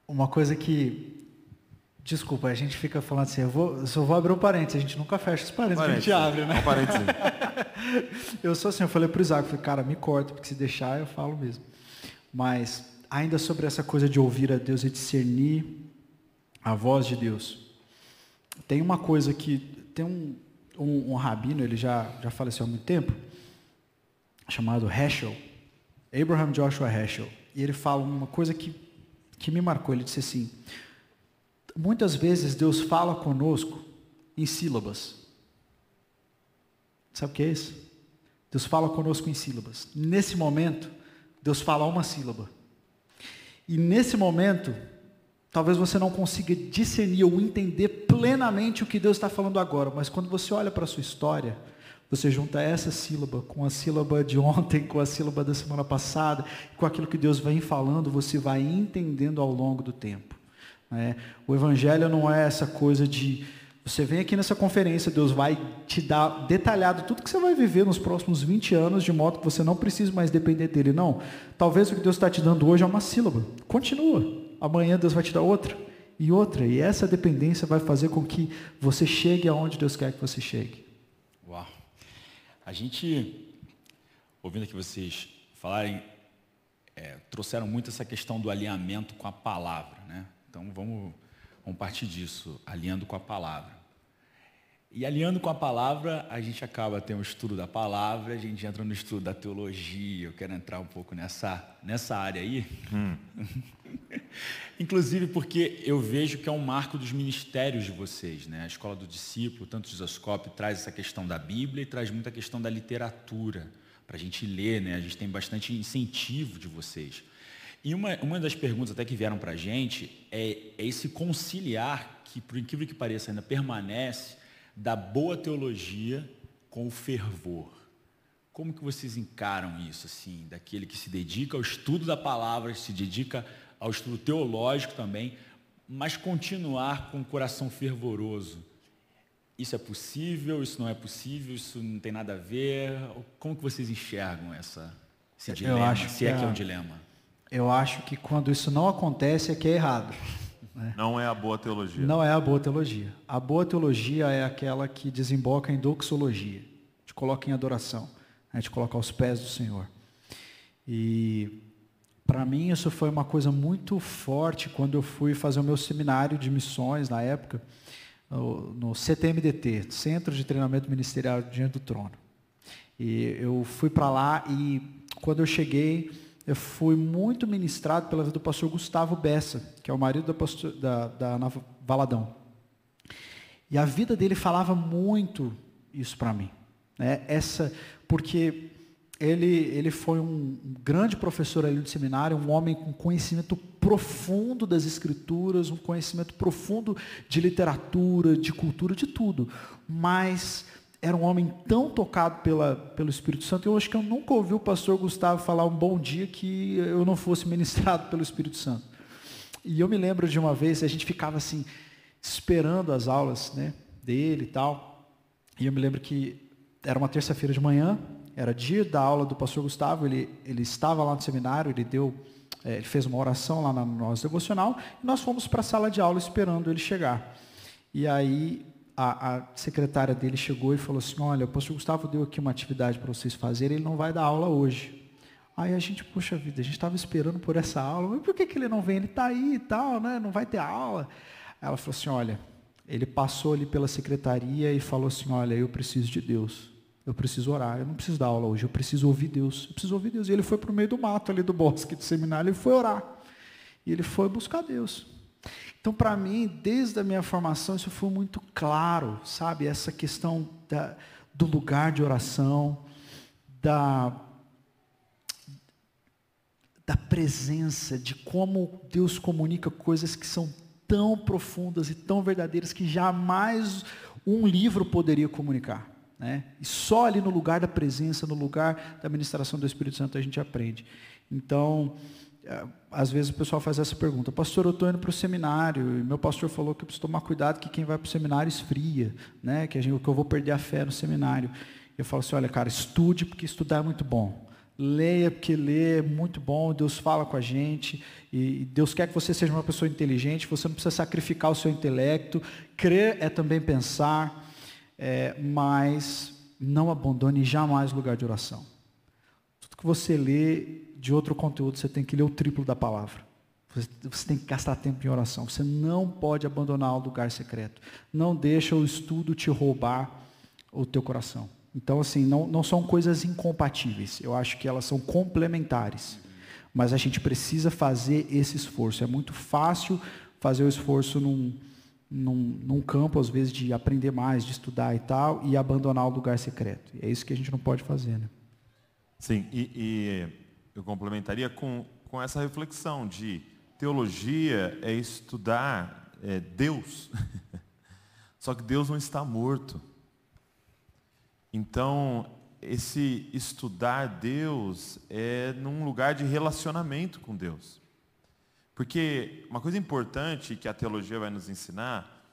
Uma coisa que Desculpa, a gente fica falando assim, eu vou, só vou abrir um parênteses, a gente nunca fecha os parênteses, parênteses. a gente abre, né? Um parênteses. eu sou assim, eu falei para o Isaac, falei, cara, me corta, porque se deixar eu falo mesmo. Mas, ainda sobre essa coisa de ouvir a Deus e discernir a voz de Deus, tem uma coisa que, tem um, um, um rabino, ele já, já faleceu há muito tempo, chamado Heschel, Abraham Joshua Heschel, e ele fala uma coisa que, que me marcou, ele disse assim, Muitas vezes Deus fala conosco em sílabas. Sabe o que é isso? Deus fala conosco em sílabas. Nesse momento, Deus fala uma sílaba. E nesse momento, talvez você não consiga discernir ou entender plenamente o que Deus está falando agora, mas quando você olha para a sua história, Você junta essa sílaba com a sílaba de ontem, com a sílaba da semana passada, com aquilo que Deus vem falando, você vai entendendo ao longo do tempo. Né? O Evangelho não é essa coisa de você vem aqui nessa conferência, Deus vai te dar detalhado tudo que você vai viver nos próximos 20 anos, de modo que você não precise mais depender dele. Não. Talvez o que Deus está te dando hoje é uma sílaba. Continua. Amanhã Deus vai te dar outra e outra. E essa dependência vai fazer com que você chegue aonde Deus quer que você chegue. Uau. A gente, ouvindo aqui vocês falarem, é, trouxeram muito essa questão do alinhamento com a palavra. Né? Então vamos Vamos partir disso, alinhando com a palavra. E alinhando com a palavra, a gente acaba tendo o estudo da palavra, a gente entra no estudo da teologia. Eu quero entrar um pouco nessa, nessa área aí. Hum. Inclusive porque eu vejo que é um marco dos ministérios de vocês. Né? A Escola do Discípulo, tanto o Isoscope, traz essa questão da Bíblia e traz muita questão da literatura, para a gente ler. Né? A gente tem bastante incentivo de vocês. E uma, uma das perguntas até que vieram para a gente é, é esse conciliar que, por incrível que pareça, ainda permanece da boa teologia com o fervor. Como que vocês encaram isso, assim, daquele que se dedica ao estudo da palavra, se dedica ao estudo teológico também, mas continuar com o coração fervoroso? Isso é possível? Isso não é possível? Isso não tem nada a ver? Como que vocês enxergam essa, esse dilema? Eu acho se é que é, é um dilema eu acho que quando isso não acontece é que é errado. Né? Não é a boa teologia. Não é a boa teologia. A boa teologia é aquela que desemboca em doxologia, te coloca em adoração, né? te coloca aos pés do Senhor. E para mim isso foi uma coisa muito forte quando eu fui fazer o meu seminário de missões na época, no CTMDT, Centro de Treinamento Ministerial Diante do Trono. E eu fui para lá e quando eu cheguei, eu fui muito ministrado pela vida do pastor Gustavo Bessa, que é o marido da, pastor, da, da Ana Valadão. E a vida dele falava muito isso para mim. Né? Essa, porque ele, ele foi um grande professor ali do seminário, um homem com conhecimento profundo das escrituras, um conhecimento profundo de literatura, de cultura, de tudo. Mas era um homem tão tocado pela, pelo Espírito Santo. Eu acho que eu nunca ouvi o pastor Gustavo falar um bom dia que eu não fosse ministrado pelo Espírito Santo. E eu me lembro de uma vez, a gente ficava assim, esperando as aulas né, dele e tal. E eu me lembro que era uma terça-feira de manhã, era dia da aula do pastor Gustavo, ele, ele estava lá no seminário, ele deu, é, ele fez uma oração lá no nosso devocional, e nós fomos para a sala de aula esperando ele chegar. E aí a, a, secretária dele chegou e falou assim: Olha, o pastor Gustavo deu aqui uma atividade para vocês fazerem, ele não vai dar aula hoje. Aí a gente, puxa vida, a gente estava esperando por essa aula, mas por que, que ele não vem? Ele está aí e tal, né? não vai ter aula. Ela falou assim: Olha, ele passou ali pela secretaria e falou assim: Olha, eu preciso de Deus. Eu preciso orar, eu não preciso dar aula hoje, eu preciso ouvir Deus. Eu preciso ouvir Deus. E ele foi para o meio do mato ali do bosque do seminário, ele foi orar. E ele foi buscar Deus. Então, para mim, desde a minha formação, isso foi muito claro, sabe? Essa questão da, do lugar de oração, da, da presença, de como Deus comunica coisas que são tão profundas e tão verdadeiras que jamais um livro poderia comunicar. Né? E só ali no lugar da presença, no lugar da ministração do Espírito Santo, a gente aprende. Então, às vezes o pessoal faz essa pergunta, pastor, eu estou indo para o seminário, e meu pastor falou que eu preciso tomar cuidado que quem vai para o seminário esfria, né? que, a gente, que eu vou perder a fé no seminário. Eu falo assim, olha cara, estude porque estudar é muito bom. Leia porque ler é muito bom, Deus fala com a gente, e Deus quer que você seja uma pessoa inteligente, você não precisa sacrificar o seu intelecto, crer é também pensar, é, mas não abandone jamais o lugar de oração. Tudo que você lê, de outro conteúdo, você tem que ler o triplo da palavra. Você, você tem que gastar tempo em oração. Você não pode abandonar o lugar secreto. Não deixa o estudo te roubar o teu coração. Então, assim, não, não são coisas incompatíveis. Eu acho que elas são complementares. Mas a gente precisa fazer esse esforço. É muito fácil fazer o esforço num, num, num, campo, às vezes, de aprender mais, de estudar e tal, e abandonar o lugar secreto. E é isso que a gente não pode fazer. Né? Sim, e, e eu complementaria com, com essa reflexão de teologia é estudar é, Deus. Só que Deus não está morto. Então, esse estudar Deus é num lugar de relacionamento com Deus. Porque uma coisa importante que a teologia vai nos ensinar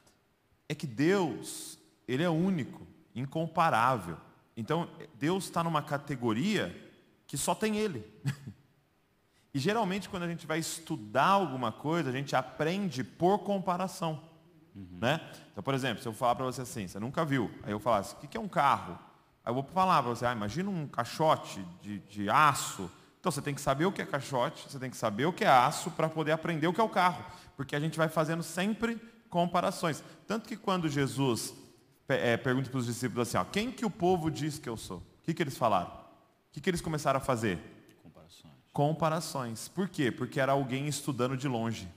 é que Deus, ele é único, incomparável. Então, Deus está numa categoria que só tem Ele. e geralmente, quando a gente vai estudar alguma coisa, a gente aprende por comparação. Uhum. Né? Então, por exemplo, se eu falar para você assim, você nunca viu, aí eu falar assim, o que é um carro? Aí eu vou falar para você, ah, imagina um caixote de, de aço. Então você tem que saber o que é caixote, você tem que saber o que é aço para poder aprender o que é o carro. Porque a gente vai fazendo sempre comparações. Tanto que quando Jesus é, pergunta para os discípulos assim, ó, quem que o povo diz que eu sou? O que, que eles falaram? O que, que eles começaram a fazer? Comparações. Comparações. Por quê? Porque era alguém estudando de longe.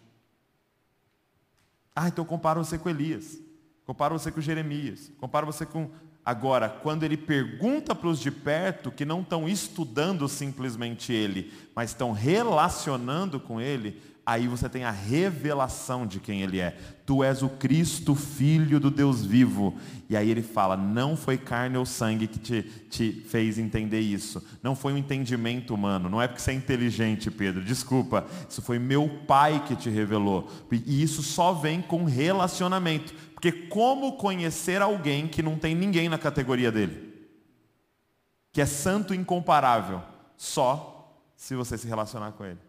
Ah, então compara você com Elias. Compara você com Jeremias. Compara você com Agora, quando ele pergunta para os de perto, que não estão estudando simplesmente ele, mas estão relacionando com ele, aí você tem a revelação de quem ele é. Tu és o Cristo, filho do Deus vivo. E aí ele fala: não foi carne ou sangue que te, te fez entender isso. Não foi um entendimento humano. Não é porque você é inteligente, Pedro. Desculpa. Isso foi meu pai que te revelou. E isso só vem com relacionamento. Porque como conhecer alguém que não tem ninguém na categoria dele? Que é santo e incomparável? Só se você se relacionar com ele.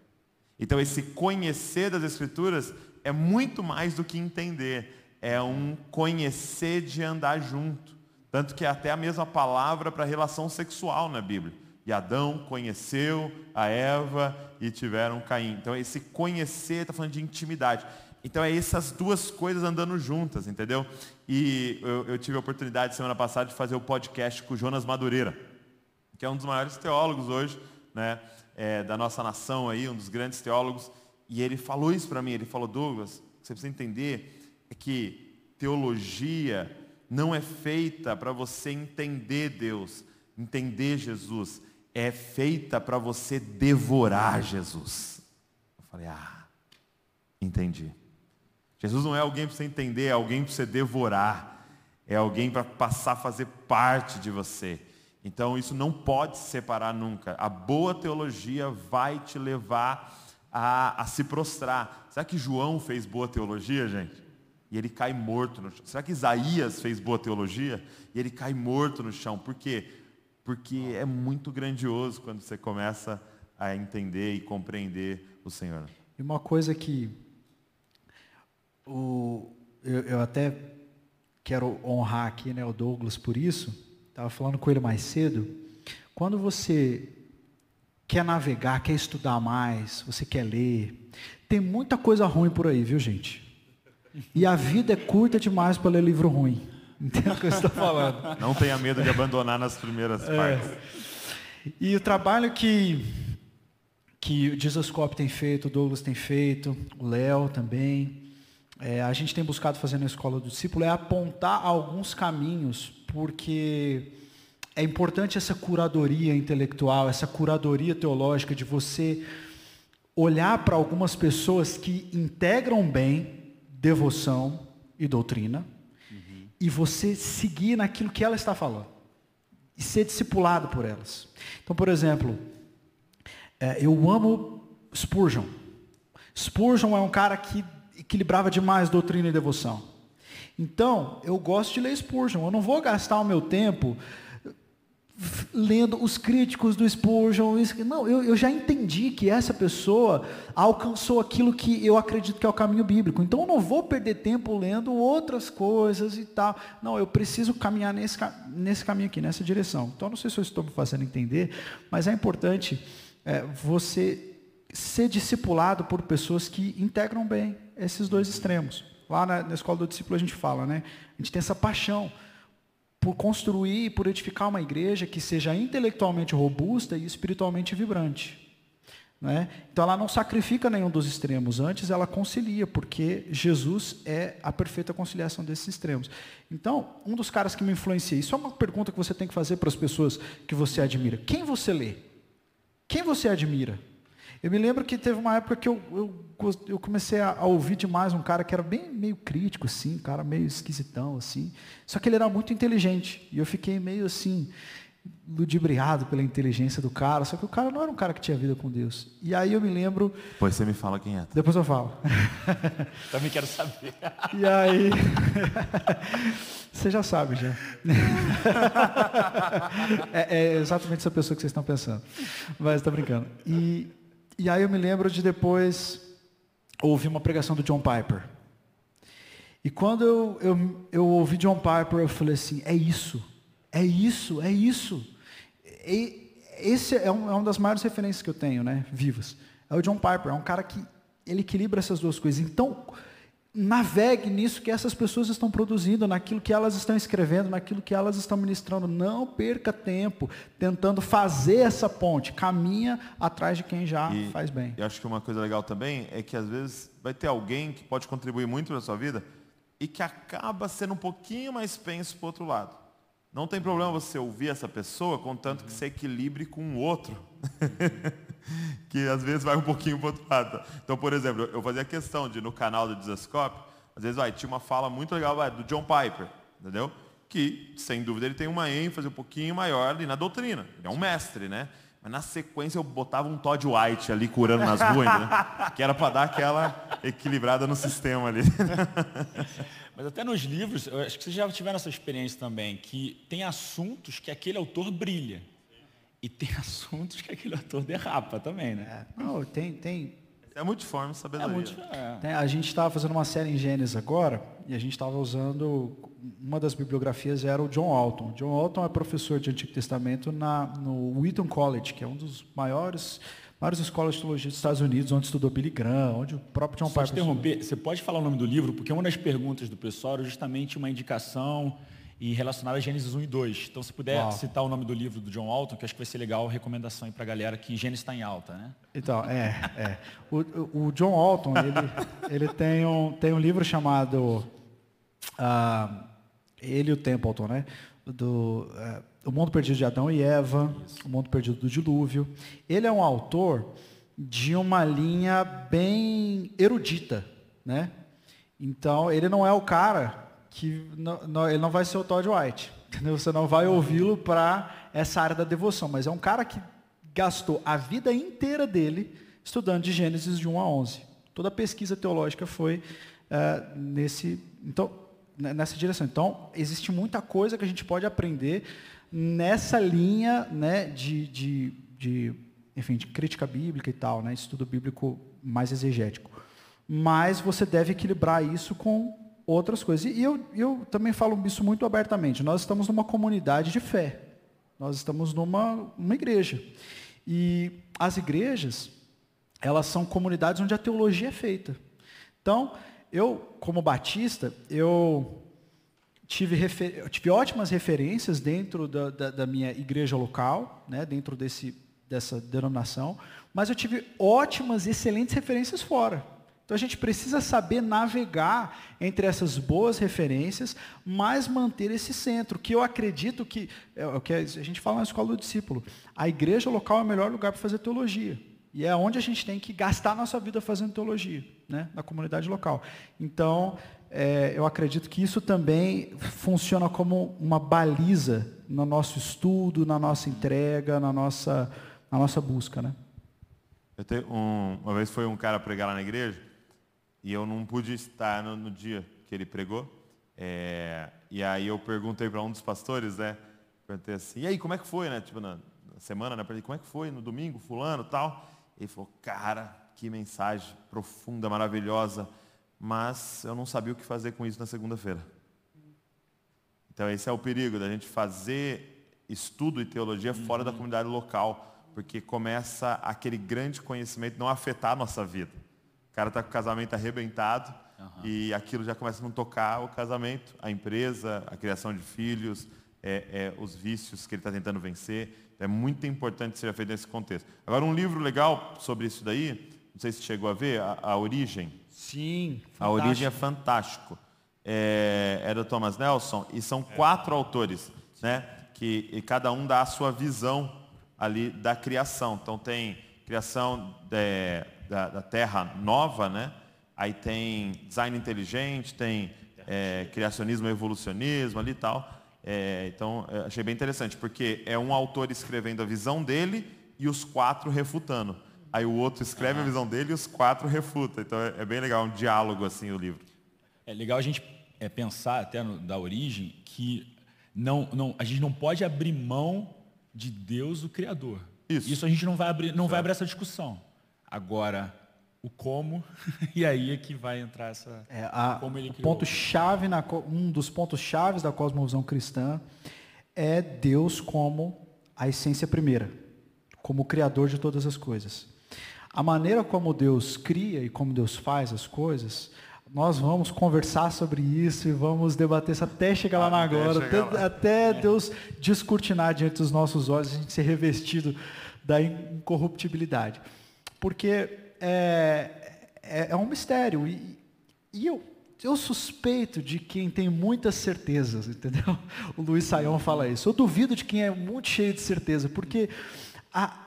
Então esse conhecer das escrituras é muito mais do que entender, é um conhecer de andar junto. Tanto que é até a mesma palavra para relação sexual na Bíblia. E Adão conheceu a Eva e tiveram Caim. Então esse conhecer está falando de intimidade. Então é essas duas coisas andando juntas, entendeu? E eu, eu, tive a oportunidade semana passada de fazer o podcast com o Jonas Madureira, que é um dos maiores teólogos hoje, né, é, da nossa nação aí, um dos grandes teólogos. E ele falou isso para mim. Ele falou, Douglas, você precisa entender é que teologia não é feita para você entender Deus, entender Jesus, é feita para você devorar Jesus. Eu falei, ah, entendi. Jesus não é alguém para você entender, é alguém para você devorar, é alguém para passar a fazer parte de você. Então isso não pode se separar nunca. A boa teologia vai te levar a, a se prostrar. Será que João fez boa teologia, gente? E ele cai morto no chão. Será que Isaías fez boa teologia? E ele cai morto no chão. Por quê? Porque é muito grandioso quando você começa a entender e compreender o Senhor. E uma coisa que o, eu, eu, até quero honrar aqui né, o Douglas por isso. Estava falando com ele mais cedo. Quando você quer navegar, quer estudar mais, você quer ler, tem muita coisa ruim por aí, viu gente? E a vida é curta demais para ler livro ruim. Entende o que eu estou falando? Não tenha medo de abandonar nas primeiras é. partes. E o trabalho que, que o Jesus Cop tem feito, o Douglas tem feito, o Léo também, é, a gente tem buscado fazer na escola do discípulo é apontar alguns caminhos, porque é importante essa curadoria intelectual, essa curadoria teológica de você olhar para algumas pessoas que integram bem devoção e doutrina uhum. e você seguir naquilo que ela está falando e ser discipulado por elas. Então, por exemplo, é, eu amo Spurgeon. Spurgeon é um cara que equilibrava demais doutrina e devoção. Então, eu gosto de ler Spurgeon. Eu não vou gastar o meu tempo lendo os críticos do Spurgeon. Não, eu, eu já entendi que essa pessoa alcançou aquilo que eu acredito que é o caminho bíblico. Então, eu não vou perder tempo lendo outras coisas e tal. Não, eu preciso caminhar nesse, nesse caminho aqui, nessa direção. Então, não sei se eu estou me fazendo entender, mas é importante é, você ser discipulado por pessoas que integram bem esses dois extremos. Lá na, na escola do discípulo a gente fala, né? A gente tem essa paixão por construir e por edificar uma igreja que seja intelectualmente robusta e espiritualmente vibrante. Né? Então ela não sacrifica nenhum dos extremos, antes ela concilia, porque Jesus é a perfeita conciliação desses extremos. Então, um dos caras que me influencia, isso é uma pergunta que você tem que fazer para as pessoas que você admira. Quem você lê? Quem você admira? Eu me lembro que teve uma época que eu, eu, eu comecei a, a, ouvir demais um cara que era bem meio crítico, assim, um cara meio esquisitão, assim. Só que ele era muito inteligente. E eu fiquei meio assim, ludibriado pela inteligência do cara. Só que o cara não era um cara que tinha vida com Deus. E aí eu me lembro. Depois você me fala quem é. Depois eu falo. Também quero saber. E aí. você já sabe, já. é, é exatamente essa pessoa que vocês estão pensando. Mas está brincando. E e aí eu me lembro de depois ouvir uma pregação do John Piper. E quando eu, eu, eu ouvi John Piper, eu falei assim, é isso, é isso, é isso. E esse é, um, é uma das maiores referências que eu tenho, né, vivas. É o John Piper, é um cara que ele equilibra essas duas coisas. Então, navegue nisso que essas pessoas estão produzindo, naquilo que elas estão escrevendo, naquilo que elas estão ministrando. Não perca tempo tentando fazer essa ponte. Caminha atrás de quem já e, faz bem. Eu acho que uma coisa legal também é que às vezes vai ter alguém que pode contribuir muito na sua vida e que acaba sendo um pouquinho mais penso para o outro lado. Não tem problema você ouvir essa pessoa, contanto que você equilibre com o outro. que às vezes vai um pouquinho para o outro lado. Então, por exemplo, eu fazia questão de, no canal do Desascope, às vezes vai, tinha uma fala muito legal vai, do John Piper, entendeu? Que, sem dúvida, ele tem uma ênfase um pouquinho maior ali na doutrina. Ele é um mestre, né? Mas na sequência eu botava um Todd White ali curando nas ruas, né? que era para dar aquela equilibrada no sistema ali. Mas até nos livros, eu acho que vocês já tiveram essa experiência também, que tem assuntos que aquele autor brilha. E tem assuntos que aquele autor derrapa também, né? É, não, tem, tem. É multiforme sabedoria. É muito, é. Tem, a gente estava fazendo uma série em Gênesis agora e a gente estava usando uma das bibliografias era o John Alton. John Alton é professor de Antigo Testamento na, no Wheaton College, que é um dos maiores várias escolas de teologia dos Estados Unidos, onde estudou Billy Graham, onde o próprio John Piper... interromper, você pode falar o nome do livro? Porque uma das perguntas do pessoal era justamente uma indicação e relacionada a Gênesis 1 e 2. Então, se puder Uau. citar o nome do livro do John Alton, que acho que vai ser legal, recomendação aí para a galera que Gênesis está em alta, né? Então, é, é. O, o John Alton, ele, ele tem, um, tem um livro chamado uh, Ele e o Templeton, né? Do, uh, o Mundo Perdido de Adão e Eva, O Mundo Perdido do Dilúvio. Ele é um autor de uma linha bem erudita, né? Então, ele não é o cara que não, não, ele não vai ser o Todd White. Entendeu? Você não vai ouvi-lo para essa área da devoção, mas é um cara que gastou a vida inteira dele estudando de Gênesis de 1 a 11. Toda a pesquisa teológica foi uh, nesse, então, nessa direção. Então, existe muita coisa que a gente pode aprender nessa linha né, de, de, de, enfim, de crítica bíblica e tal, né, estudo bíblico mais exegético. Mas você deve equilibrar isso com outras coisas. E eu, eu também falo isso muito abertamente. Nós estamos numa comunidade de fé. Nós estamos numa uma igreja. E as igrejas, elas são comunidades onde a teologia é feita. Então, eu, como batista, eu tive, refer... tive ótimas referências dentro da, da, da minha igreja local, né, dentro desse, dessa denominação, mas eu tive ótimas, excelentes referências fora. Então a gente precisa saber navegar entre essas boas referências, mas manter esse centro, que eu acredito que é o que a gente fala na escola do discípulo. A igreja local é o melhor lugar para fazer teologia. E é onde a gente tem que gastar nossa vida fazendo teologia, né? na comunidade local. Então, é, eu acredito que isso também funciona como uma baliza no nosso estudo, na nossa entrega, na nossa, na nossa busca. Né? Um, uma vez foi um cara pregar lá na igreja, e eu não pude estar no, no dia que ele pregou. É, e aí eu perguntei para um dos pastores, né? Perguntei assim, e aí, como é que foi, né? Tipo, na, na semana, né? Perguntei, como é que foi no domingo, fulano tal? Ele falou, cara, que mensagem profunda, maravilhosa, mas eu não sabia o que fazer com isso na segunda-feira. Então esse é o perigo da gente fazer estudo e teologia fora da uhum. comunidade local, porque começa aquele grande conhecimento não afetar a nossa vida cara está com o casamento arrebentado uhum. e aquilo já começa a não tocar o casamento, a empresa, a criação de filhos, é, é, os vícios que ele está tentando vencer. É muito importante ser feito nesse contexto. Agora, um livro legal sobre isso daí, não sei se chegou a ver, A, a Origem. Sim, fantástico. A Origem é fantástico. É, é do Thomas Nelson e são quatro autores, né? Que e cada um dá a sua visão ali da criação. Então tem criação de, da, da, Terra nova, né? Aí tem design inteligente, tem é, criacionismo evolucionismo ali e tal. É, então, achei bem interessante, porque é um autor escrevendo a visão dele e os quatro refutando. Aí o outro escreve a visão dele e os quatro refutam. Então é, é, bem legal, um diálogo assim o livro. É legal a gente é, pensar até no, da origem que não, não, a gente não pode abrir mão de Deus, o Criador. Isso. Isso a gente não vai abrir, não vai abrir essa discussão. Agora, o como, e aí é que vai entrar essa. É, a, como ele criou. Ponto -chave na, um dos pontos chaves da cosmovisão cristã é Deus como a essência primeira, como o criador de todas as coisas. A maneira como Deus cria e como Deus faz as coisas, nós vamos conversar sobre isso e vamos debater isso até chegar lá na agora, até, lá. até Deus descortinar diante dos nossos olhos, a gente ser revestido da incorruptibilidade. Porque é, é, é um mistério. E, e eu, eu suspeito de quem tem muitas certezas, entendeu? O Luiz Saião fala isso. Eu duvido de quem é muito cheio de certeza, porque a,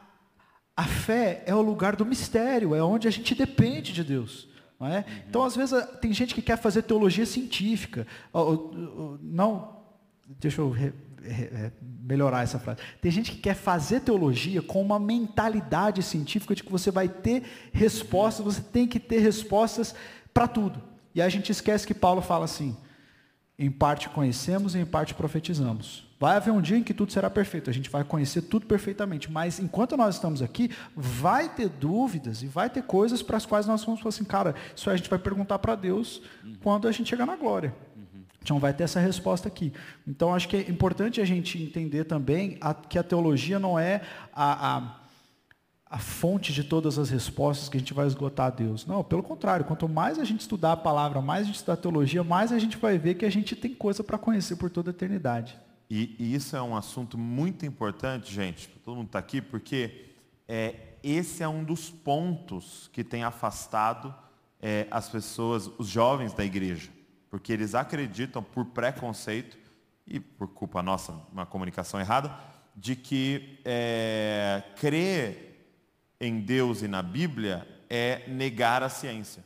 a fé é o lugar do mistério, é onde a gente depende de Deus. Não é? Então, às vezes, tem gente que quer fazer teologia científica. Não, deixa eu melhorar essa frase. Tem gente que quer fazer teologia com uma mentalidade científica de que você vai ter respostas, você tem que ter respostas para tudo. E a gente esquece que Paulo fala assim: em parte conhecemos e em parte profetizamos. Vai haver um dia em que tudo será perfeito, a gente vai conhecer tudo perfeitamente, mas enquanto nós estamos aqui, vai ter dúvidas e vai ter coisas para as quais nós vamos falar assim, cara, isso a gente vai perguntar para Deus quando a gente chegar na glória. Então vai ter essa resposta aqui. Então acho que é importante a gente entender também a, que a teologia não é a, a, a, fonte de todas as respostas que a gente vai esgotar a Deus. Não, pelo contrário, quanto mais a gente estudar a palavra, mais a gente estudar a teologia, mais a gente vai ver que a gente tem coisa para conhecer por toda a eternidade. E, e, isso é um assunto muito importante, gente, todo mundo está aqui, porque é, esse é um dos pontos que tem afastado é, as pessoas, os jovens da igreja porque eles acreditam, por preconceito e por culpa nossa, uma comunicação errada, de que é, crer em Deus e na Bíblia é negar a ciência.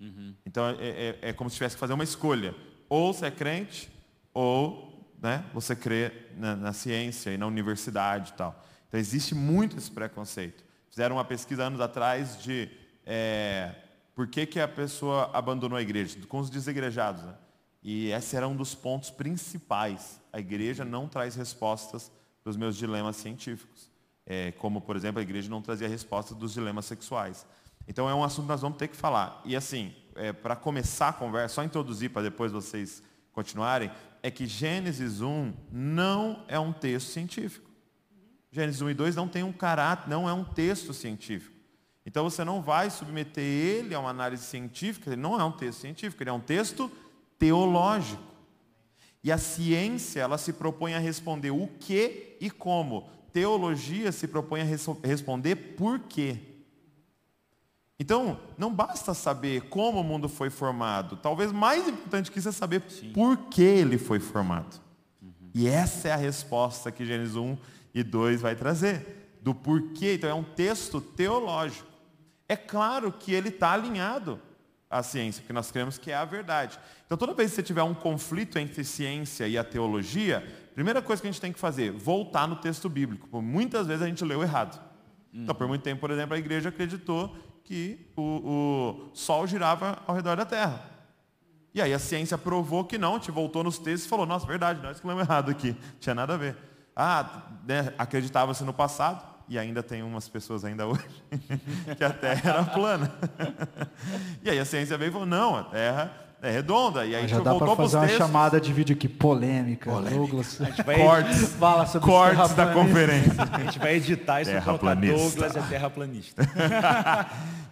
Uhum. Então é, é, é, como se tivesse que fazer uma escolha. Ou você é crente, ou né, você crê na, na ciência e na universidade e tal. Então existe muito esse preconceito. Fizeram uma pesquisa anos atrás de é, por que, que a pessoa abandonou a igreja? Com os desigrejados. Né? E esse era um dos pontos principais. A igreja não traz respostas para os meus dilemas científicos. É, como, por exemplo, a igreja não trazia respostas dos dilemas sexuais. Então é um assunto que nós vamos ter que falar. E assim, é, para começar a conversa, só introduzir para depois vocês continuarem, é que Gênesis 1 não é um texto científico. Gênesis 1 e 2 não tem um caráter, não é um texto científico. Então você não vai submeter ele a uma análise científica, ele não é um texto científico, ele é um texto teológico. E a ciência, ela se propõe a responder o que e como. Teologia se propõe a responder por quê. Então, não basta saber como o mundo foi formado. Talvez mais importante que isso é saber Sim. por que ele foi formado. Uhum. E essa é a resposta que Gênesis 1 e 2 vai trazer. Do porquê. Então, é um texto teológico. É claro que ele está alinhado à ciência, porque nós cremos que é a verdade. Então, toda vez que você tiver um conflito entre ciência e a teologia, primeira coisa que a gente tem que fazer, voltar no texto bíblico. Porque muitas vezes a gente leu errado. Então, por muito tempo, por exemplo, a igreja acreditou que o, o Sol girava ao redor da Terra. E aí a ciência provou que não, te voltou nos textos e falou, nossa, verdade, nós que lemos errado aqui, tinha nada a ver. Ah, né, acreditava-se no passado, e ainda tem umas pessoas ainda hoje, que a Terra era plana. e aí a ciência veio e falou, não, a Terra é redonda. E aí já dá para fazer uma chamada de vídeo aqui polêmica. polêmica. Douglas. A gente vai cortes, fala sobre cortes da conferência. A gente vai editar isso terra planista. Douglas é terraplanista.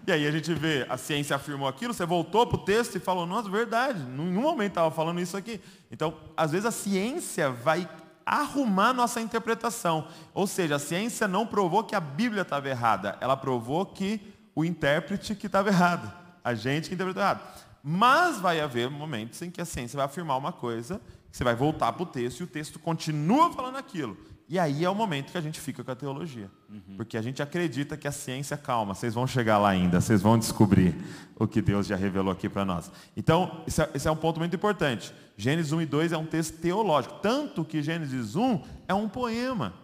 e aí a gente vê, a ciência afirmou aquilo, você voltou para o texto e falou, nossa, verdade, em nenhum momento estava falando isso aqui. Então, às vezes a ciência vai arrumar nossa interpretação. Ou seja, a ciência não provou que a Bíblia estava errada, ela provou que o intérprete que estava errado, a gente que interpretou errado. Mas vai haver momentos em que a ciência vai afirmar uma coisa, você vai voltar para o texto e o texto continua falando aquilo. E aí é o momento que a gente fica com a teologia. Uhum. Porque a gente acredita que a ciência, calma, vocês vão chegar lá ainda, vocês vão descobrir o que Deus já revelou aqui para nós. Então, esse é, esse é, um ponto muito importante. Gênesis 1 e 2 é um texto teológico. Tanto que Gênesis 1 é um poema.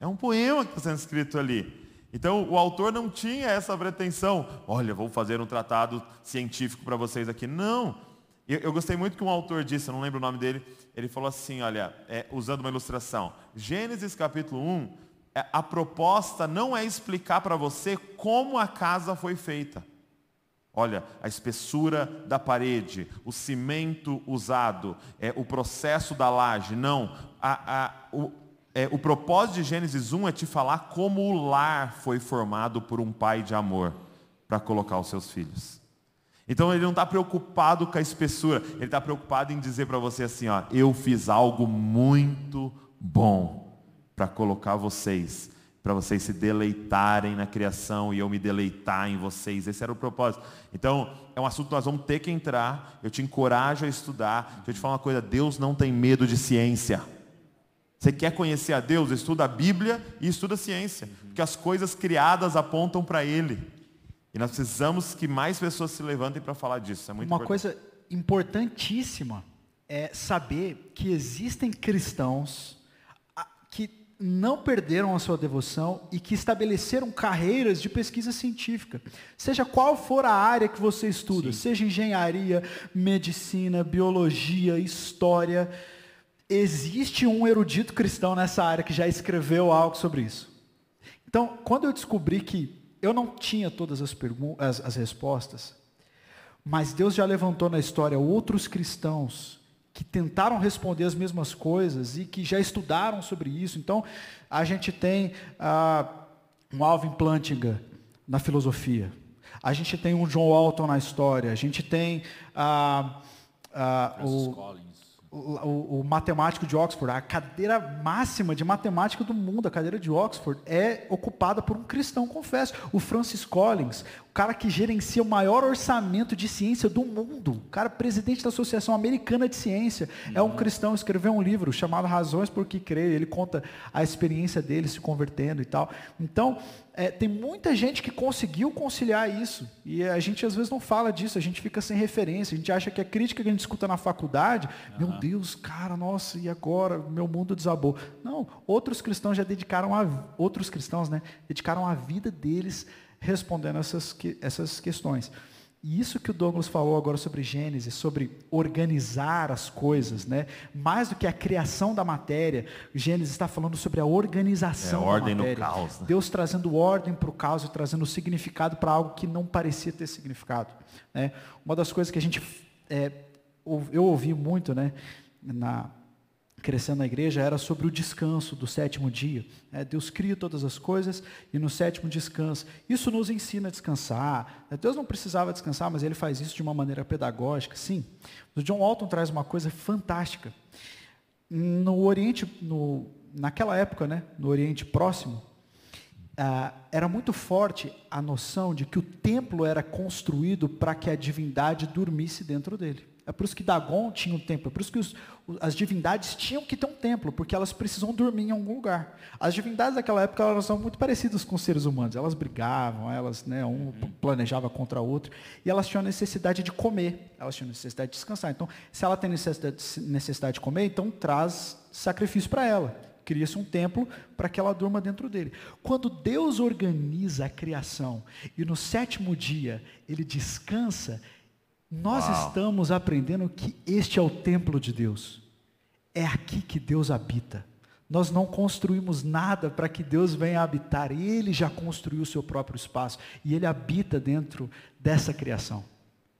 É um poema que está sendo escrito ali. Então, o autor não tinha essa pretensão. Olha, vou fazer um tratado científico para vocês aqui. Não. Eu, eu, gostei muito que um autor disse, eu não lembro o nome dele, ele falou assim, olha, é, usando uma ilustração. Gênesis capítulo 1, é, a proposta não é explicar para você como a casa foi feita. Olha, a espessura da parede, o cimento usado, é, o processo da laje. Não. A, a, o, é, o propósito de Gênesis 1 é te falar como o lar foi formado por um pai de amor para colocar os seus filhos. Então ele não está preocupado com a espessura, ele está preocupado em dizer para você assim, ó, eu fiz algo muito bom para colocar vocês, para vocês se deleitarem na criação e eu me deleitar em vocês. Esse era o propósito. Então, é um assunto que nós vamos ter que entrar. Eu te encorajo a estudar. Deixa eu te falar uma coisa, Deus não tem medo de ciência. Você quer conhecer a Deus? Estuda a Bíblia e estuda a ciência. Porque as coisas criadas apontam para Ele. E nós precisamos que mais pessoas se levantem para falar disso. É muito Uma importante. coisa importantíssima é saber que existem cristãos não perderam a sua devoção e que estabeleceram carreiras de pesquisa científica. Seja qual for a área que você estuda, Sim. seja engenharia, medicina, biologia, história, existe um erudito cristão nessa área que já escreveu algo sobre isso. Então, quando eu descobri que eu não tinha todas as, as, as respostas, mas Deus já levantou na história outros cristãos que tentaram responder as mesmas coisas e que já estudaram sobre isso. Então, a gente tem ah, um Alvin Plantinga na filosofia. A gente tem um John Walton na história. A gente tem ah, ah, o o, o, matemático de Oxford, a cadeira máxima de matemática do mundo, a cadeira de Oxford, é ocupada por um cristão, confesso. O Francis Collins, o cara que gerencia o maior orçamento de ciência do mundo, o cara presidente da Associação Americana de Ciência, uhum. é um cristão, escreveu um livro chamado Razões por que Crer, ele conta a experiência dele se convertendo e tal. Então, é, tem muita gente que conseguiu conciliar isso. E a gente às vezes não fala disso, a gente fica sem referência. A gente acha que a crítica que a gente escuta na faculdade, uhum. meu Deus, cara, nossa, e agora? Meu mundo desabou. Não, outros cristãos já dedicaram a outros cristãos, né? Dedicaram a vida deles respondendo essas, essas questões. E isso que o Douglas falou agora sobre Gênesis, sobre organizar as coisas, né? mais do que a criação da matéria, Gênesis está falando sobre a organização é, ordem da matéria. No caos, né? Deus trazendo ordem para o caos e trazendo significado para algo que não parecia ter significado. Né? Uma das coisas que a gente, é, eu ouvi muito né, na, crescendo na igreja era sobre o descanso do sétimo dia. É, Deus cria todas as coisas e no sétimo descansa. Isso nos ensina a descansar. É, Deus não precisava descansar, mas ele faz isso de uma maneira pedagógica, sim. O John Walton traz uma coisa fantástica. No Oriente, no, naquela época, né, no Oriente Próximo, ah, era muito forte a noção de que o templo era construído para que a divindade dormisse dentro dele. É por isso que Dagon tinha um templo, é por isso que os, as divindades tinham que ter um templo, porque elas precisam dormir em algum lugar. As divindades daquela época elas são muito parecidas com os seres humanos. Elas brigavam, elas, né, um planejava contra o outro, e elas tinham necessidade de comer, elas tinham necessidade de descansar. Então, se ela tem necessidade, necessidade de comer, então traz sacrifício para ela. Cria-se um templo para que ela durma dentro dele. Quando Deus organiza a criação e no sétimo dia ele descansa, nós Uau. estamos aprendendo que este é o templo de Deus. É aqui que Deus habita. Nós não construímos nada para que Deus venha habitar. Ele já construiu o seu próprio espaço e ele habita dentro dessa criação.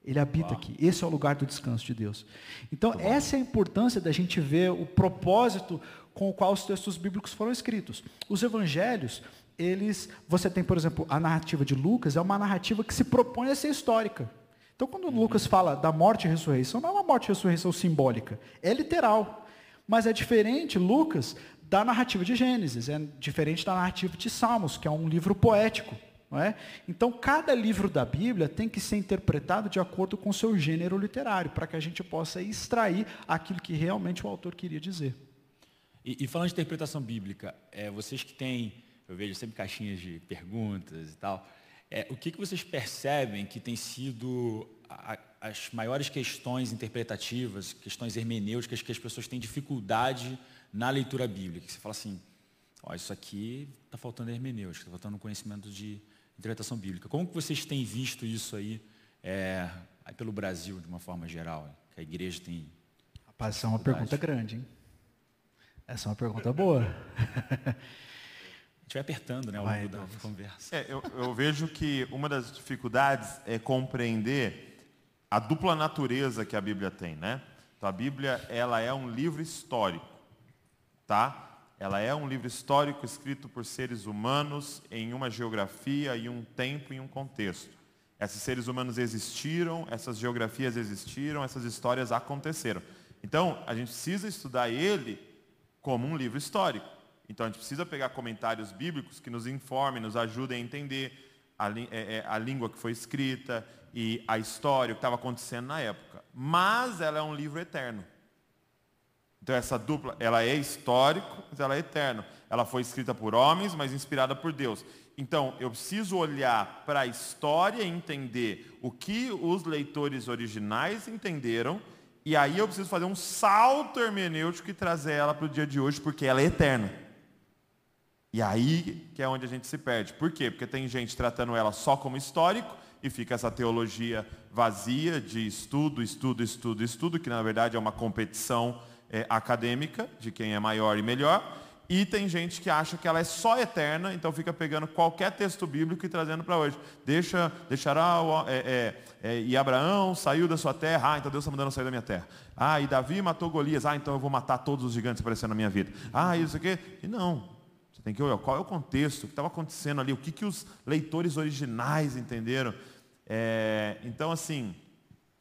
Ele habita Uau. aqui. Esse é o lugar do descanso de Deus. Então, essa é a importância da gente ver o propósito com o qual os textos bíblicos foram escritos. Os evangelhos, eles, você tem, por exemplo, a narrativa de Lucas, é uma narrativa que se propõe a ser histórica. Então, quando Lucas fala da morte e ressurreição, não é uma morte e ressurreição simbólica, é literal. Mas é diferente, Lucas, da narrativa de Gênesis, é diferente da narrativa de Salmos, que é um livro poético. Não é? Então, cada livro da Bíblia tem que ser interpretado de acordo com o seu gênero literário, para que a gente possa extrair aquilo que realmente o autor queria dizer. E, e falando de interpretação bíblica, é, vocês que têm, eu vejo sempre caixinhas de perguntas e tal, é, o que, que vocês percebem que tem sido a, as maiores questões interpretativas, questões hermenêuticas que as pessoas têm dificuldade na leitura bíblica? Que você fala assim, ó, isso aqui está faltando hermenêutica, está faltando conhecimento de interpretação bíblica. Como que vocês têm visto isso aí, é, aí pelo Brasil, de uma forma geral? Que a igreja tem. Rapaz, essa é uma pergunta grande, hein? Essa é uma pergunta boa. a gente vai apertando né, ao longo da conversa. É, eu, eu vejo que uma das dificuldades é compreender a dupla natureza que a Bíblia tem, né? Então a Bíblia, ela é um livro histórico, tá? Ela é um livro histórico escrito por seres humanos em uma geografia e um tempo e um contexto. Esses seres humanos existiram, essas geografias existiram, essas histórias aconteceram. Então, a gente precisa estudar ele como um livro histórico. Então, a gente precisa pegar comentários bíblicos que nos informem, nos ajudem a entender a, é, é, a língua que foi escrita e a história, o que estava acontecendo na época. Mas ela é um livro eterno. Então essa dupla, ela é histórico, mas ela é eterno. Ela foi escrita por homens, mas inspirada por Deus. Então eu preciso olhar para a história e entender o que os leitores originais entenderam, e aí eu preciso fazer um salto hermenêutico e trazer ela para o dia de hoje, porque ela é eterna. E aí que é onde a gente se perde. Por quê? Porque tem gente tratando ela só como histórico e fica essa teologia vazia de estudo, estudo, estudo, estudo, que na verdade é uma competição é, acadêmica de quem é maior e melhor. E tem gente que acha que ela é só eterna, então fica pegando qualquer texto bíblico e trazendo para hoje. Deixa, deixará o, é, é, é, e Abraão saiu da sua terra, ah, então Deus está mandando sair da minha terra. Ah, e Davi matou Golias, ah, então eu vou matar todos os gigantes que apareceram na minha vida. Ah, isso aqui. E não. Você tem que olhar qual é o contexto, o que estava acontecendo ali, o que, que os leitores originais entenderam. É, então, assim,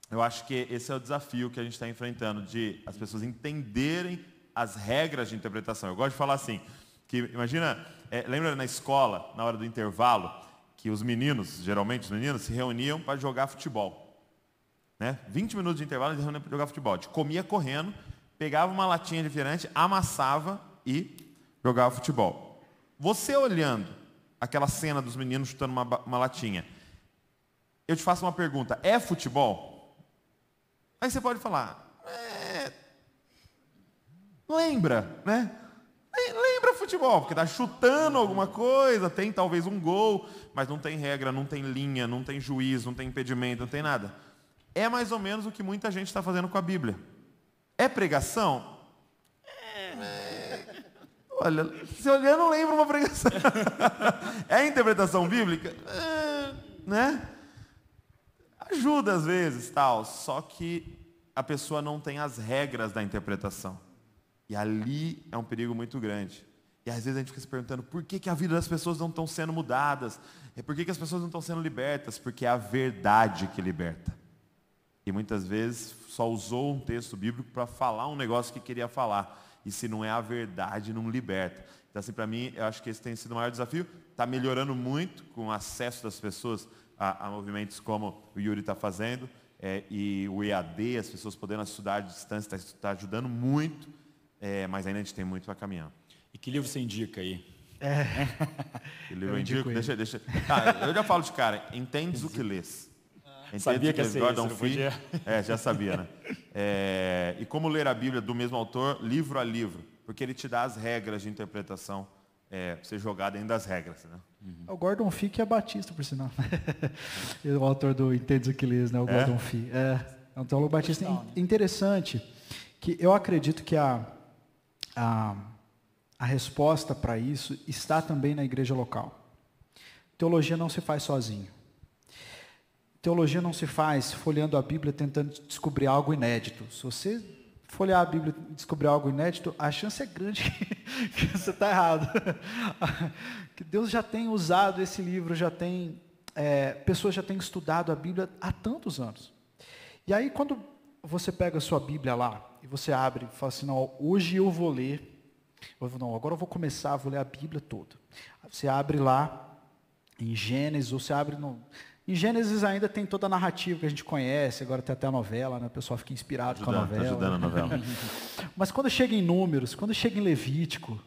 eu acho que esse é o desafio que a gente está enfrentando, de as pessoas entenderem as regras de interpretação. Eu gosto de falar assim, que imagina, é, lembra na escola, na hora do intervalo, que os meninos, geralmente os meninos, se reuniam para jogar futebol. Né? 20 minutos de intervalo eles reuniam para jogar futebol. A gente comia correndo, pegava uma latinha de refrigerante, amassava e jogava futebol. Você olhando aquela cena dos meninos chutando uma, uma latinha, eu te faço uma pergunta, é futebol? Aí você pode falar, é... lembra, né? Lembra futebol, porque está chutando alguma coisa, tem talvez um gol, mas não tem regra, não tem linha, não tem juiz, não tem impedimento, não tem nada. É mais ou menos o que muita gente está fazendo com a Bíblia. É pregação? É... Olha, se olhar não lembra uma pregação. é interpretação bíblica? É... Né? Ajuda às vezes, tal, só que a pessoa não tem as regras da interpretação. E ali é um perigo muito grande. E às vezes a gente fica se perguntando por que, que a vida das pessoas não estão sendo mudadas? É por que, que as pessoas não estão sendo libertas? Porque é a verdade que liberta. E muitas vezes só usou um texto bíblico para falar um negócio que queria falar. E se não é a verdade, não liberta. Então, assim, para mim, eu acho que esse tem sido o maior desafio. Está melhorando muito com o acesso das pessoas a, a movimentos como o Yuri está fazendo, é, e o EAD, as pessoas podendo estudar à distância, está tá ajudando muito, é, mas ainda a gente tem muito para caminhar. E que livro você indica aí? É. Que livro eu indico? Deixa, deixa. Ah, eu já falo de cara, entendes o que lês. Entendes sabia que ia ser Gordon isso, Fee, É, já sabia, né? É, e como ler a Bíblia do mesmo autor, livro a livro, porque ele te dá as regras de interpretação é, ser jogado dentro das regras. Né? Uhum. O Gordon Fee que é batista, por sinal. o autor do Entendes Aquiles, né? o é? Gordon Fee. É, é um teólogo batista Legal, né? interessante, que eu acredito que a, a, a resposta para isso está também na igreja local. Teologia não se faz sozinho. Teologia não se faz folheando a Bíblia tentando descobrir algo inédito. Se você folhear a Bíblia e descobrir algo inédito, a chance é grande que, você está errado. que Deus já tem usado esse livro, já tem é, pessoas já têm estudado a Bíblia há tantos anos. E aí quando você pega a sua Bíblia lá e você abre e fala assim, não, hoje eu vou ler, eu vou, não, agora eu vou começar, vou ler a Bíblia toda. Você abre lá em Gênesis, ou você abre no. Em Gênesis ainda tem toda a narrativa que a gente conhece, agora tem até a novela, né? o pessoal fica inspirado ajudando, com a novela. Ajudando a novela. Mas quando chega em Números, quando chega em Levítico,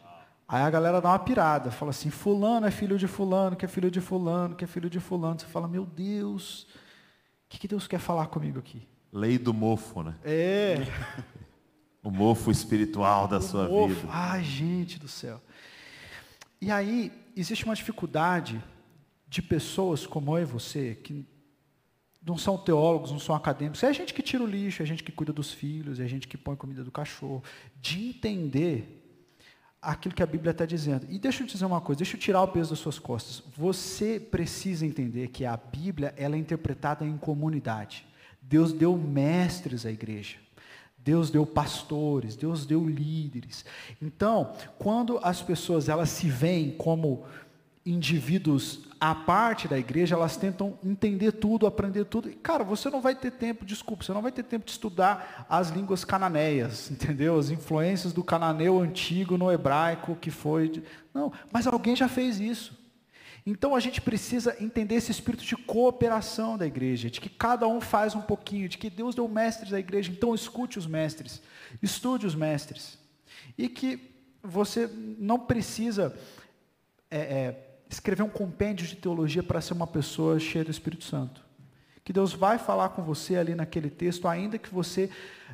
aí a galera dá uma pirada, fala assim, fulano é filho de fulano, que é filho de fulano, que é filho de fulano. Você fala, meu Deus, o que, que Deus quer falar comigo aqui? Lei do mofo, né? É. O mofo espiritual da sua Mofo. vida. Ai, gente do céu. E aí, existe uma dificuldade de pessoas como eu e você, que não são teólogos, não são acadêmicos, é a gente que tira o lixo, é a gente que cuida dos filhos, é a gente que põe comida do cachorro, de entender aquilo que a Bíblia está dizendo. E deixa eu te dizer uma coisa, deixa eu tirar o peso das suas costas. Você precisa entender que a Bíblia ela é interpretada em comunidade. Deus deu mestres à igreja. Deus deu pastores, Deus deu líderes. Então, quando as pessoas elas se veem como indivíduos à parte da igreja, elas tentam entender tudo, aprender tudo. E, cara, você não vai ter tempo, desculpa, você não vai ter tempo de estudar as línguas cananeias, entendeu? As influências do cananeu antigo no hebraico que foi. de- Não, mas alguém já fez isso. Então a gente precisa entender esse espírito de cooperação da igreja, de que cada um faz um pouquinho, de que Deus deu mestres da igreja, então escute os mestres, estude os mestres. E que você não precisa é, é, escrever um compêndio de teologia para ser uma pessoa cheia do Espírito Santo. Que Deus vai falar com você ali naquele texto, ainda que você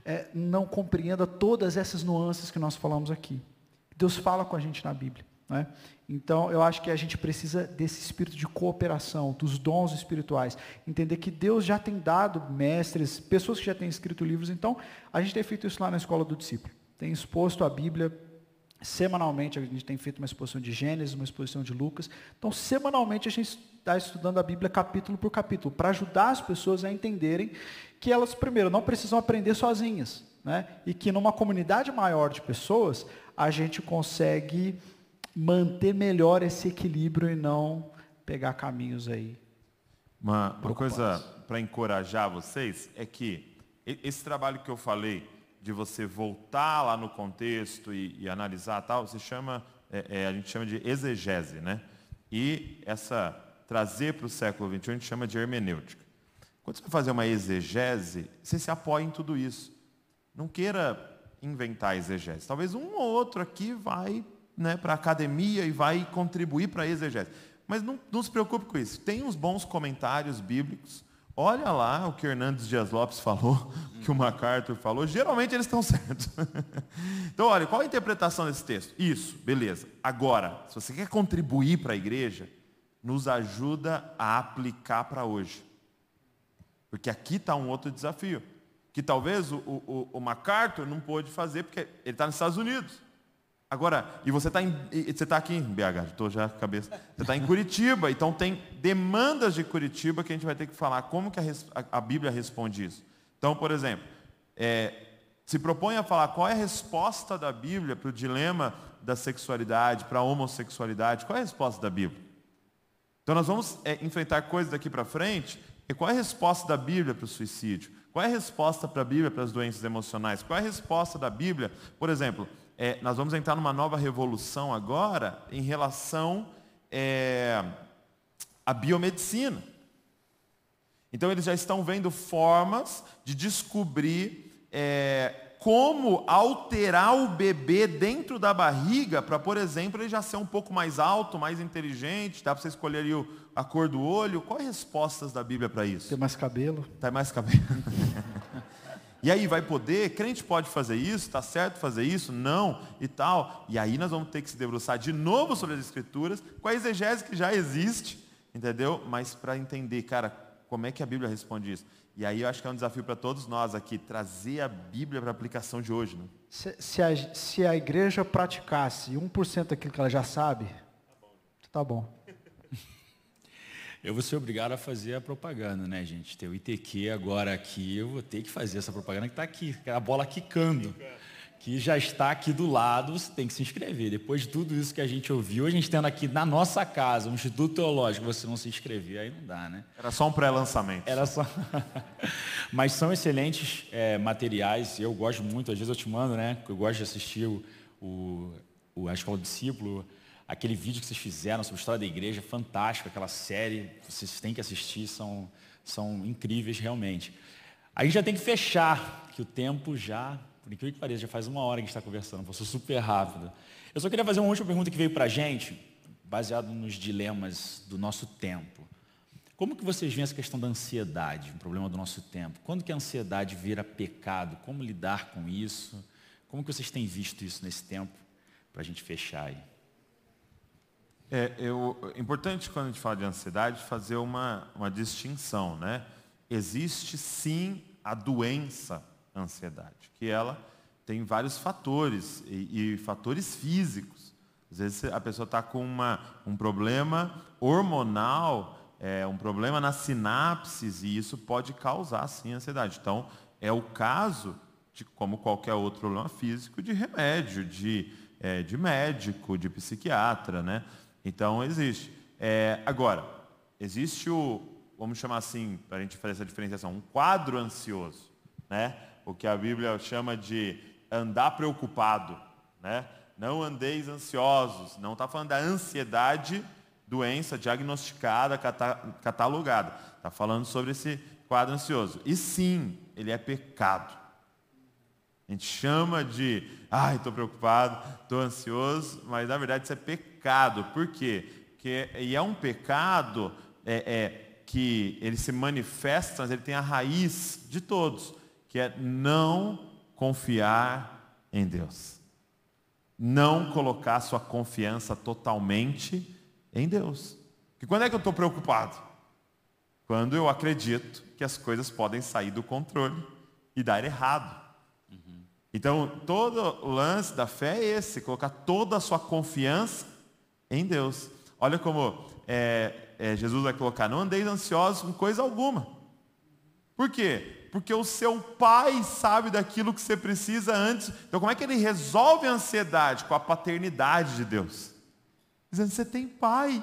é, não compreenda todas essas nuances que nós falamos aqui. Deus fala com a gente na Bíblia. Né? Então, eu acho que a gente precisa desse espírito de cooperação, dos dons espirituais. Entender que Deus já tem dado mestres, pessoas que já têm escrito livros. Então, a gente tem feito isso lá na escola do discípulo. Tem exposto a Bíblia Semanalmente a gente tem feito uma exposição de Gênesis, uma exposição de Lucas. Então, semanalmente a gente está estudando a Bíblia capítulo por capítulo, para ajudar as pessoas a entenderem que elas, primeiro, não precisam aprender sozinhas. Né? E que numa comunidade maior de pessoas, a gente consegue manter melhor esse equilíbrio e não pegar caminhos aí. Uma, uma coisa para encorajar vocês é que esse trabalho que eu falei de você voltar lá no contexto e, e analisar tal, se chama, é, é, a gente chama de exegese, né? E essa trazer para o século XXI a gente chama de hermenêutica. Quando você vai fazer uma exegese, você se apoia em tudo isso. Não queira inventar exegese. Talvez um ou outro aqui vai né, para a academia e vai contribuir para a exegese. Mas não, não se preocupe com isso. Tem uns bons comentários bíblicos. Olha lá o que Hernandes Dias Lopes falou, o que o MacArthur falou. Geralmente eles estão certos. então, olha, qual a interpretação desse texto? Isso, beleza. Agora, se você quer contribuir para a igreja, nos ajuda a aplicar para hoje. Porque aqui está um outro desafio. Que talvez o, o, o MacArthur não pôde fazer, porque ele está nos Estados Unidos. Agora, e você está você tá aqui em BH, estou já a cabeça. Você está em Curitiba, então tem demandas de Curitiba que a gente vai ter que falar como que a- a Bíblia responde isso. Então, por exemplo, é, se propõe a falar qual é a resposta da Bíblia para o dilema da sexualidade, para a homossexualidade. Qual é a resposta da Bíblia? Então nós vamos é, enfrentar coisas daqui para frente. E qual é a resposta da Bíblia para o suicídio? Qual é a resposta para a Bíblia para as doenças emocionais? Qual é a resposta da Bíblia? Por exemplo, é, nós vamos entrar numa nova revolução agora em relação é, à biomedicina. Então eles já estão vendo formas de descobrir é, como alterar o bebê dentro da barriga para, por exemplo, ele já ser um pouco mais alto, mais inteligente, dá para você escolher ali o- a cor do olho. Quais respostas da Bíblia para isso? Ter mais cabelo. Tá mais cabelo. E aí vai poder, crente pode fazer isso, está certo fazer isso? Não, e tal. E aí nós vamos ter que se debruçar de novo sobre as escrituras, com a exegese que já existe, entendeu? Mas para entender, cara, como é que a Bíblia responde isso? E aí eu acho que é um desafio para todos nós aqui, trazer a Bíblia para a aplicação de hoje, né? Se, se a, se a igreja praticasse 1% daquilo que ela já sabe, tá bom. Eu vou ser obrigado a fazer a propaganda, né, gente? Tem o ITQ agora aqui, eu vou ter que fazer essa propaganda que está aqui, a bola quicando. Que já está aqui do lado, você tem que se inscrever. Depois de tudo isso que a gente ouviu, a gente tendo aqui na nossa casa, um Instituto Teológico, você não se inscrever, aí não dá, né? Era só um pré-lançamento. Era só. Mas são excelentes é, materiais. Eu gosto muito, às vezes eu te mando, né? Eu gosto de assistir o, o, o- a Escola do Discípulo, aquele vídeo que vocês fizeram sobre a história da igreja, fantástico, aquela série, vocês têm que assistir, são, são incríveis realmente. A gente já tem que fechar, que o tempo já, por incrível que pareça, já faz uma hora que a gente está conversando, passou super rápido. Eu só queria fazer uma última pergunta que veio para a gente, baseado nos dilemas do nosso tempo. Como que vocês veem essa questão da ansiedade, um problema do nosso tempo? Quando que a ansiedade vira pecado? Como lidar com isso? Como que vocês têm visto isso nesse tempo? Para a gente fechar aí. É eu, importante quando a gente fala de ansiedade fazer uma, uma distinção, né? Existe sim a doença ansiedade, que ela tem vários fatores e, e fatores físicos. Às vezes a pessoa está com uma, um problema hormonal, é, um problema nas sinapses e isso pode causar sim ansiedade. Então é o caso de como qualquer outro problema físico de remédio, de, é, de médico, de psiquiatra, né? Então, existe. É, agora, existe o, vamos chamar assim, para a gente fazer essa diferenciação, um quadro ansioso, né? O que a Bíblia chama de andar preocupado, né? Não andeis ansiosos. Não está falando da ansiedade, doença diagnosticada, catalogada. Está falando sobre esse quadro ansioso. E sim, ele é pecado. A gente chama de, ai, estou preocupado, estou ansioso, mas na verdade isso é pecado. Por quê? Porque, e é um pecado é, é, que ele se manifesta, mas ele tem a raiz de todos, que é não confiar em Deus. Não colocar sua confiança totalmente em Deus. E quando é que eu estou preocupado? Quando eu acredito que as coisas podem sair do controle e dar errado. Então, todo o lance da fé é esse, colocar toda a sua confiança em Deus. Olha como é, é, Jesus vai colocar, não andeis ansiosos com coisa alguma. Por quê? Porque o seu pai sabe daquilo que você precisa antes. Então, como é que ele resolve a ansiedade? Com a paternidade de Deus. Dizendo, você tem pai.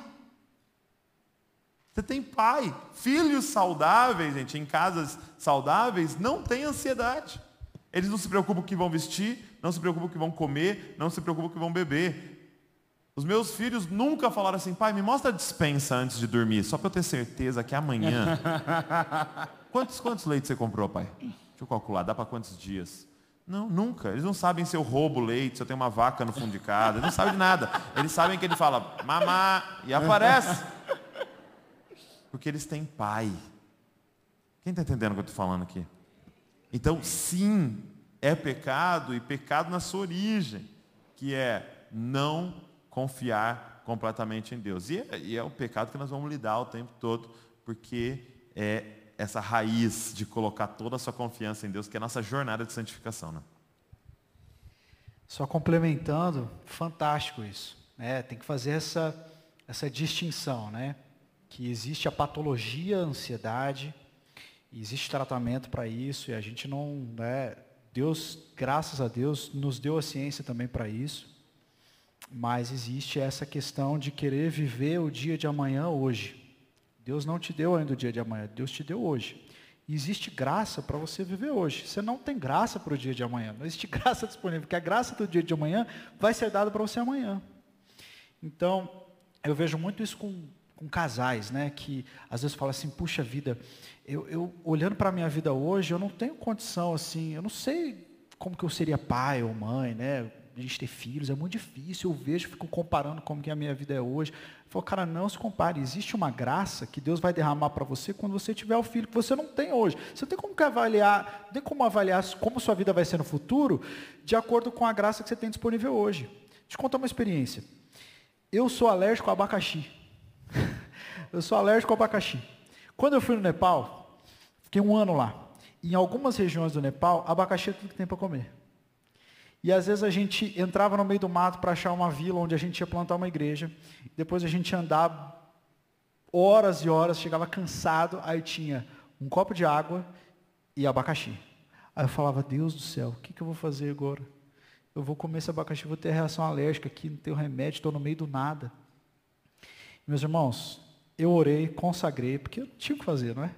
Você tem pai. Filhos saudáveis, gente, em casas saudáveis, não tem ansiedade. Eles não se preocupam com o que vão vestir, não se preocupam com o que vão comer, não se preocupam com o que vão beber. Os meus filhos nunca falaram assim, pai, me mostra a dispensa antes de dormir, só para eu ter certeza que amanhã. quantos, quantos leites você comprou, pai? Deixa eu calcular, dá para quantos dias? Não, nunca. Eles não sabem se eu roubo leite, se eu tenho uma vaca no fundo de casa, eles não sabem de nada. Eles sabem que ele fala, mamá, e aparece. Porque eles têm pai. Quem está entendendo o que eu estou falando aqui? Então, sim, é pecado e pecado na sua origem, que é não confiar completamente em Deus. E é, e é o pecado que nós vamos lidar o tempo todo, porque é essa raiz de colocar toda a sua confiança em Deus, que é a nossa jornada de santificação. Né? Só complementando, fantástico isso. Né? Tem que fazer essa, essa distinção, né? que existe a patologia, a ansiedade, existe tratamento para isso e a gente não, né, Deus, graças a Deus, nos deu a ciência também para isso. Mas existe essa questão de querer viver o dia de amanhã hoje. Deus não te deu ainda o dia de amanhã, Deus te deu hoje. E existe graça para você viver hoje. Você não tem graça para o dia de amanhã. Não existe graça disponível, porque a graça do dia de amanhã vai ser dada para você amanhã. Então, eu vejo muito isso com, com casais, né? Que às vezes falam assim, puxa vida, eu, eu olhando para a minha vida hoje, eu não tenho condição assim, eu não sei como que eu seria pai ou mãe, né? A gente ter filhos é muito difícil. Eu vejo, fico comparando como que a minha vida é hoje. Eu falo, cara, não se compare. Existe uma graça que Deus vai derramar para você quando você tiver o filho que você não tem hoje. Você tem como avaliar, não tem como avaliar como sua vida vai ser no futuro de acordo com a graça que você tem disponível hoje. Eu contar uma experiência. Eu sou alérgico a abacaxi. eu sou alérgico a abacaxi. Quando eu fui no Nepal, fiquei um ano lá. Em algumas regiões do Nepal, abacaxi é tudo que tem para comer. E às vezes a gente entrava no meio do mato para achar uma vila onde a gente ia plantar uma igreja. Depois a gente andava horas e horas, chegava cansado, aí tinha um copo de água e abacaxi. Aí eu falava, Deus do céu, o que, que eu vou fazer agora? Eu vou comer esse abacaxi, vou ter reação alérgica aqui, não tenho remédio, estou no meio do nada. Meus irmãos, eu orei, consagrei, porque eu tinha que fazer, não é?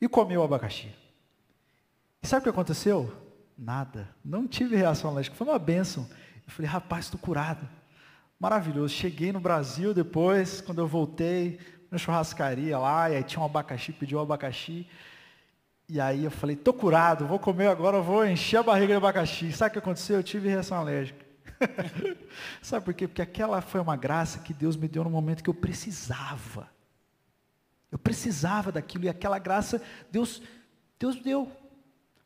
E comi o abacaxi. E sabe o que aconteceu? Nada. Não tive reação alérgica. Foi uma bênção. Eu falei, rapaz, estou curado. Maravilhoso. Cheguei no Brasil depois, quando eu voltei, na churrascaria lá, e aí tinha um abacaxi, pediu um abacaxi. E aí eu falei, tô curado, vou comer agora, vou encher a barriga de abacaxi. Sabe o que aconteceu? Eu tive reação alérgica. Sabe por quê? Porque aquela foi uma graça que Deus me deu no momento que eu precisava. Eu precisava daquilo e aquela graça Deus Deus deu.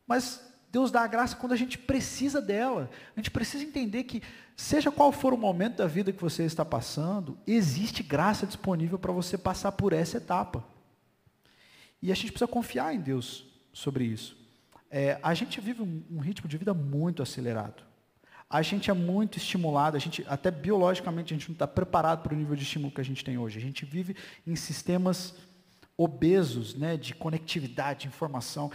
Mas Deus dá a graça quando a gente precisa dela. A gente precisa entender que, seja qual for o momento da vida que você está passando, existe graça disponível para você passar por essa etapa. E a gente precisa confiar em Deus sobre isso. É, a gente vive um, um ritmo de vida muito acelerado. A gente é muito estimulado, a gente, até biologicamente, a gente não está preparado para o nível de estímulo que a gente tem hoje. A gente vive em sistemas obesos né, de conectividade, de informação.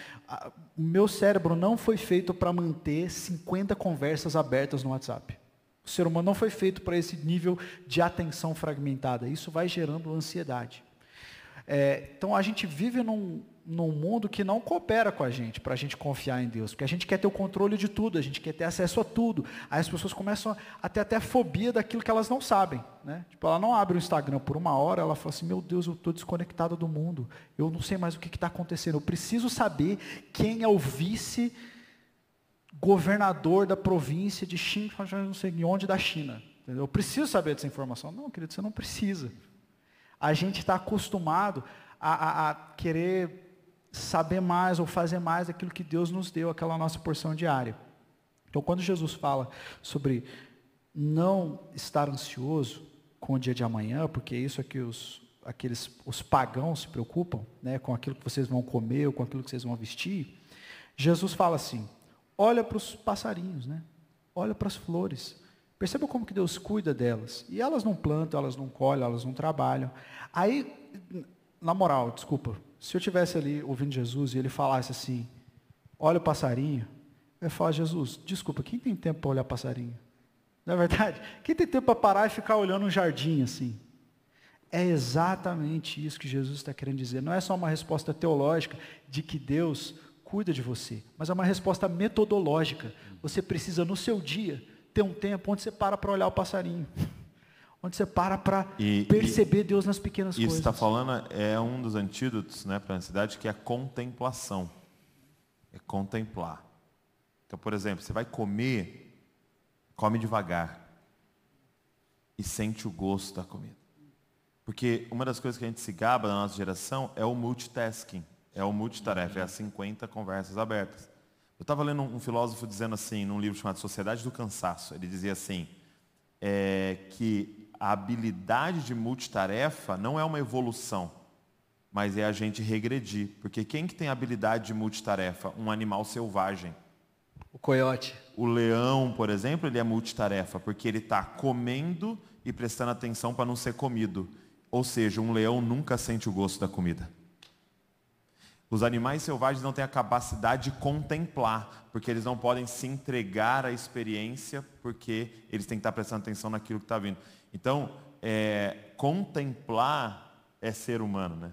O meu cérebro não foi feito para manter 50 conversas abertas no WhatsApp. O ser humano não foi feito para esse nível de atenção fragmentada. Isso vai gerando ansiedade. É, então a gente vive num, num mundo que não coopera com a gente para a gente confiar em Deus, porque a gente quer ter o controle de tudo, a gente quer ter acesso a tudo. Aí as pessoas começam a ter até a fobia daquilo que elas não sabem. Né? Tipo, ela não abre o Instagram por uma hora, ela fala assim, meu Deus, eu estou desconectada do mundo, eu não sei mais o que está acontecendo, eu preciso saber quem é o vice governador da província de Xinjiang, não sei onde da China. Entendeu? Eu preciso saber dessa informação. Não, querido, você não precisa. A gente está acostumado a, a, a querer saber mais ou fazer mais daquilo que Deus nos deu, aquela nossa porção diária. Então, quando Jesus fala sobre não estar ansioso com o dia de amanhã, porque isso é que os, aqueles, os pagãos se preocupam, né, com aquilo que vocês vão comer ou com aquilo que vocês vão vestir, Jesus fala assim, olha para os passarinhos, né? olha para as flores, perceba como que Deus cuida delas, e elas não plantam, elas não colhem, elas não trabalham, aí, na moral, desculpa, se eu tivesse ali ouvindo Jesus e ele falasse assim, olha o passarinho, eu ia falar, Jesus, desculpa, quem tem tempo para olhar passarinho? Não é verdade? Quem tem tempo para parar e ficar olhando um jardim assim? É exatamente isso que Jesus está querendo dizer. Não é só uma resposta teológica de que Deus cuida de você, mas é uma resposta metodológica. Você precisa, no seu dia, ter um tempo onde você para para olhar o passarinho onde você para para perceber e, Deus nas pequenas isso coisas. Isso está falando é um dos antídotos né, para a ansiedade, que é a contemplação. É contemplar. Então, por exemplo, você vai comer, come devagar e sente o gosto da comida. Porque uma das coisas que a gente se gaba na nossa geração é o multitasking, é o multitarefa, é as 50 conversas abertas. Eu estava lendo um filósofo dizendo assim, num livro chamado Sociedade do Cansaço, ele dizia assim, é, que a habilidade de multitarefa não é uma evolução, mas é a gente regredir. Porque quem que tem habilidade de multitarefa? Um animal selvagem. O coiote. O leão, por exemplo, ele é multitarefa, porque ele está comendo e prestando atenção para não ser comido. Ou seja, um leão nunca sente o gosto da comida. Os animais selvagens não têm a capacidade de contemplar, porque eles não podem se entregar à experiência, porque eles têm que estar prestando atenção naquilo que está vindo. Então, é, contemplar é ser humano, né?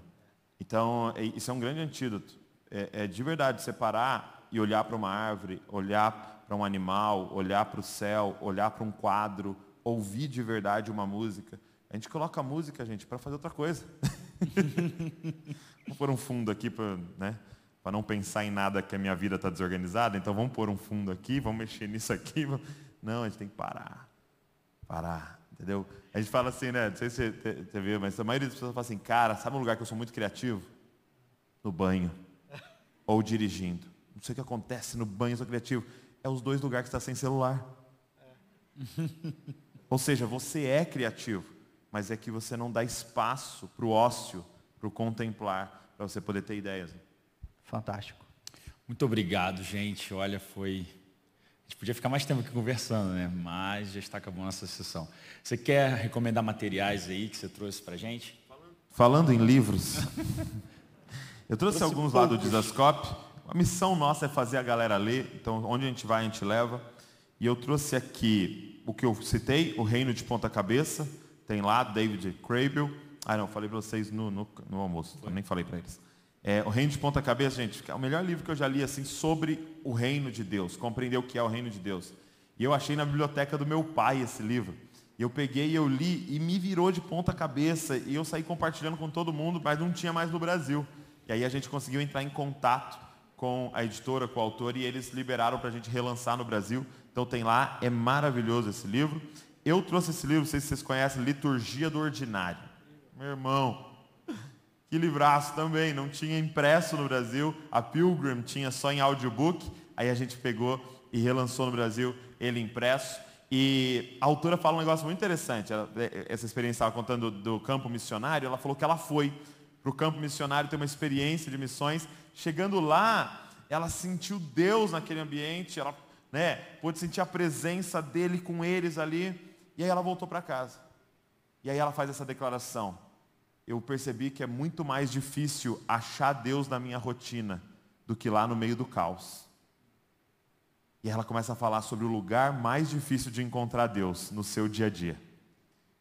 Então, é, isso é um grande antídoto. É, é de verdade separar e olhar para uma árvore, olhar para um animal, olhar para o céu, olhar para um quadro, ouvir de verdade uma música. A gente coloca a música, gente, para fazer outra coisa. vamos pôr um fundo aqui para né, não pensar em nada que a minha vida está desorganizada. Então vamos pôr um fundo aqui, vamos mexer nisso aqui. Não, a gente tem que parar. Parar Entendeu? A gente fala assim, né? Não sei se você vê, mas a maioria das pessoas fala assim, cara, sabe um lugar que eu sou muito criativo? No banho. Ou dirigindo. Não sei o que acontece no banho, eu sou criativo. É os dois lugares que está sem celular. É. Ou seja, você é criativo, mas é que você não dá espaço para o ócio, para o contemplar, para você poder ter ideias. Fantástico. Muito obrigado, gente. Olha, foi gente podia ficar mais tempo aqui conversando, né? Mas já está acabando essa sessão. Você quer recomendar materiais aí que você trouxe para gente? Falando em livros, eu trouxe, trouxe alguns lá do Dizascope. A missão nossa é fazer a galera ler, então onde a gente vai a gente leva. E eu trouxe aqui o que eu citei, O Reino de Ponta Cabeça, tem lá David Crable. Ah não, falei para vocês no, no, no almoço, nem falei para eles. É, o Reino de Ponta Cabeça, gente, é o melhor livro que eu já li assim sobre o reino de Deus, compreender o que é o reino de Deus. E eu achei na biblioteca do meu pai esse livro. E eu peguei, eu li e me virou de ponta cabeça. E eu saí compartilhando com todo mundo, mas não tinha mais no Brasil. E aí a gente conseguiu entrar em contato com a editora, com o autor, e eles liberaram para a gente relançar no Brasil. Então tem lá, é maravilhoso esse livro. Eu trouxe esse livro, não sei se vocês conhecem, Liturgia do Ordinário. Meu irmão, que livraço também, não tinha impresso no Brasil, a Pilgrim tinha só em audiobook, aí a gente pegou e relançou no Brasil ele impresso. E a autora fala um negócio muito interessante. Ela, é, essa experiência estava contando do, do campo missionário. Ela falou que ela foi para o campo missionário ter uma experiência de missões. Chegando lá, ela sentiu Deus naquele ambiente. Ela né, pôde sentir a presença dele com eles ali. E aí ela voltou para casa. E aí ela faz essa declaração. Eu percebi que é muito mais difícil achar Deus na minha rotina do que lá no meio do caos. E ela começa a falar sobre o lugar mais difícil de encontrar Deus no seu dia a dia.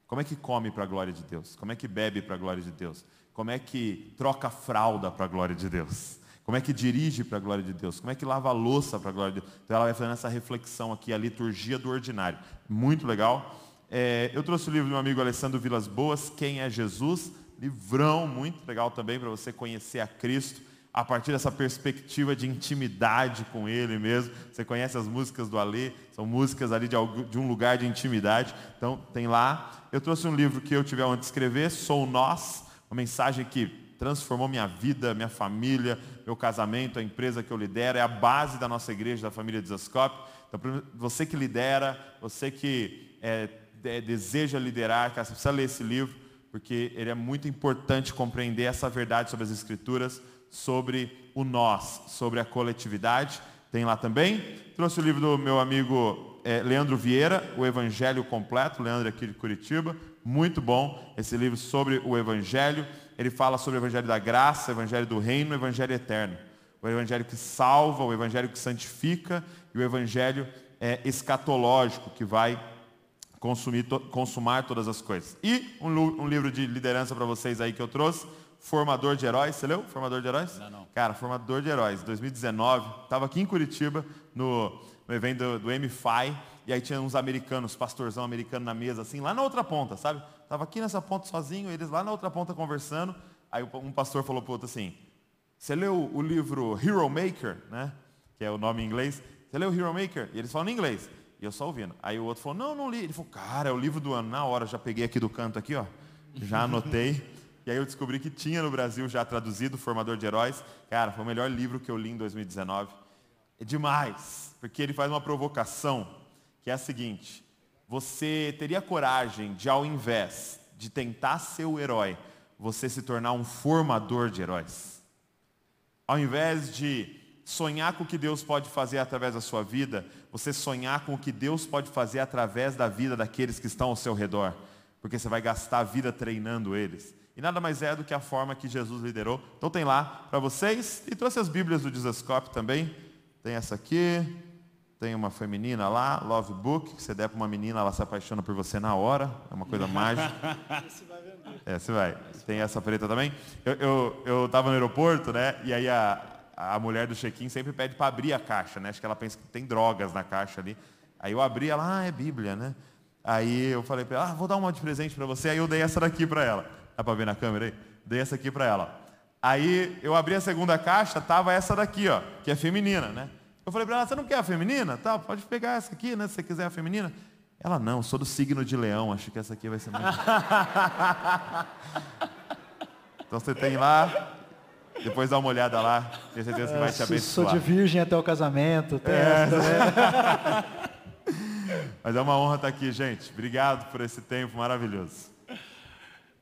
Como é que come para a glória de Deus? Como é que bebe para a glória de Deus? Como é que troca fralda para a glória de Deus? Como é que dirige para a glória de Deus? Como é que lava louça para a glória de Deus? Então ela vai fazendo essa reflexão aqui, a liturgia do ordinário. Muito legal. É, eu trouxe o livro do meu amigo Alessandro Vilas Boas, Quem é Jesus? Livrão, muito legal também para você conhecer a Cristo a partir dessa perspectiva de intimidade com Ele mesmo. Você conhece as músicas do Alê, são músicas ali de, um lugar de intimidade. Então, tem lá. Eu trouxe um livro que eu tive onde escrever, Sou Nós, uma mensagem que transformou minha vida, minha família, meu casamento, a empresa que eu lidero, é a base da nossa igreja, da família Desascope. Então, você que lidera, você que é, é, deseja liderar, você precisa ler esse livro, porque ele é muito importante compreender essa verdade sobre as Escrituras, sobre o nós, sobre a coletividade. Tem lá também. Trouxe o livro do meu amigo é, Leandro Vieira, O Evangelho Completo, Leandro aqui de Curitiba. Muito bom esse livro sobre o Evangelho. Ele fala sobre o Evangelho da graça, o Evangelho do reino, o Evangelho eterno. O Evangelho que salva, o Evangelho que santifica e o Evangelho é, escatológico, que vai consumir, consumar todas as coisas. E um, um livro de liderança para vocês aí que eu trouxe, Formador de Heróis. Você leu Formador de Heróis? Não, não. Cara, Formador de Heróis, 2019. Estava aqui em Curitiba, no, no evento do, do MFI, e aí tinha uns americanos, pastorzão americano na mesa, assim, lá na outra ponta, sabe? Estava aqui nessa ponta sozinho, eles lá na outra ponta conversando. Aí um pastor falou para o outro assim, você leu o livro Hero Maker, né? Que é o nome em inglês. Você leu Hero Maker? E eles falam em inglês. E eu só ouvindo. Aí o outro falou, não, não li. Ele falou, cara, é o livro do ano. Na hora, já peguei aqui do canto aqui, ó. Já anotei. E aí eu descobri que tinha no Brasil já traduzido Formador de Heróis. Cara, foi o melhor livro que eu li em 2019. É demais, porque ele faz uma provocação, que é a seguinte: você teria coragem de, ao invés de tentar ser o herói, você se tornar um formador de heróis? Ao invés de sonhar com o que Deus pode fazer através da sua vida, você sonhar com o que Deus pode fazer através da vida daqueles que estão ao seu redor, porque você vai gastar a vida treinando eles. E nada mais é do que a forma que Jesus liderou. Então tem lá para vocês. E trouxe as Bíblias do Dizascope também. Tem essa aqui. Tem uma feminina lá, Love Book, que você der para uma menina, ela se apaixona por você na hora. É uma coisa mágica. Você vai vender. É, você vai. Tem essa preta também. Eu estava no aeroporto, né? E aí a, a mulher do check-in sempre pede para abrir a caixa, né? Acho que ela pensa que tem drogas na caixa ali. Aí eu abri, ela, ah, é Bíblia, né? Aí eu falei para ela, ah, vou dar uma de presente para você. Aí eu dei essa daqui para ela. Dá para ver na câmera aí? Dei essa aqui para ela. Aí eu abri a segunda caixa, tava essa daqui, ó, que é feminina, né? Eu falei para ela, você não quer a feminina? Tá, pode pegar essa aqui, né? Se você quiser a feminina. Ela, não, sou do signo de leão, acho que essa aqui vai ser muito. então você tem lá, depois dá uma olhada lá, tenho certeza que vai te abençoar. Sou de virgem até o casamento, tem é. essa, né? Mas é uma honra estar aqui, gente. Obrigado por esse tempo maravilhoso.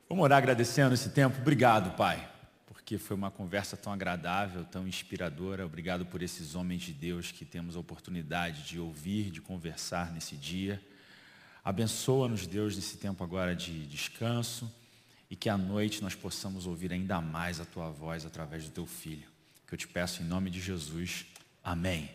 Vamos orar agradecendo esse tempo. Obrigado, Pai, porque foi uma conversa tão agradável, tão inspiradora. Obrigado por esses homens de Deus que temos a oportunidade de ouvir, de conversar nesse dia. Abençoa-nos, Deus, nesse tempo agora de descanso e que à noite nós possamos ouvir ainda mais a Tua voz através do Teu Filho. Que eu te peço em nome de Jesus. Amém.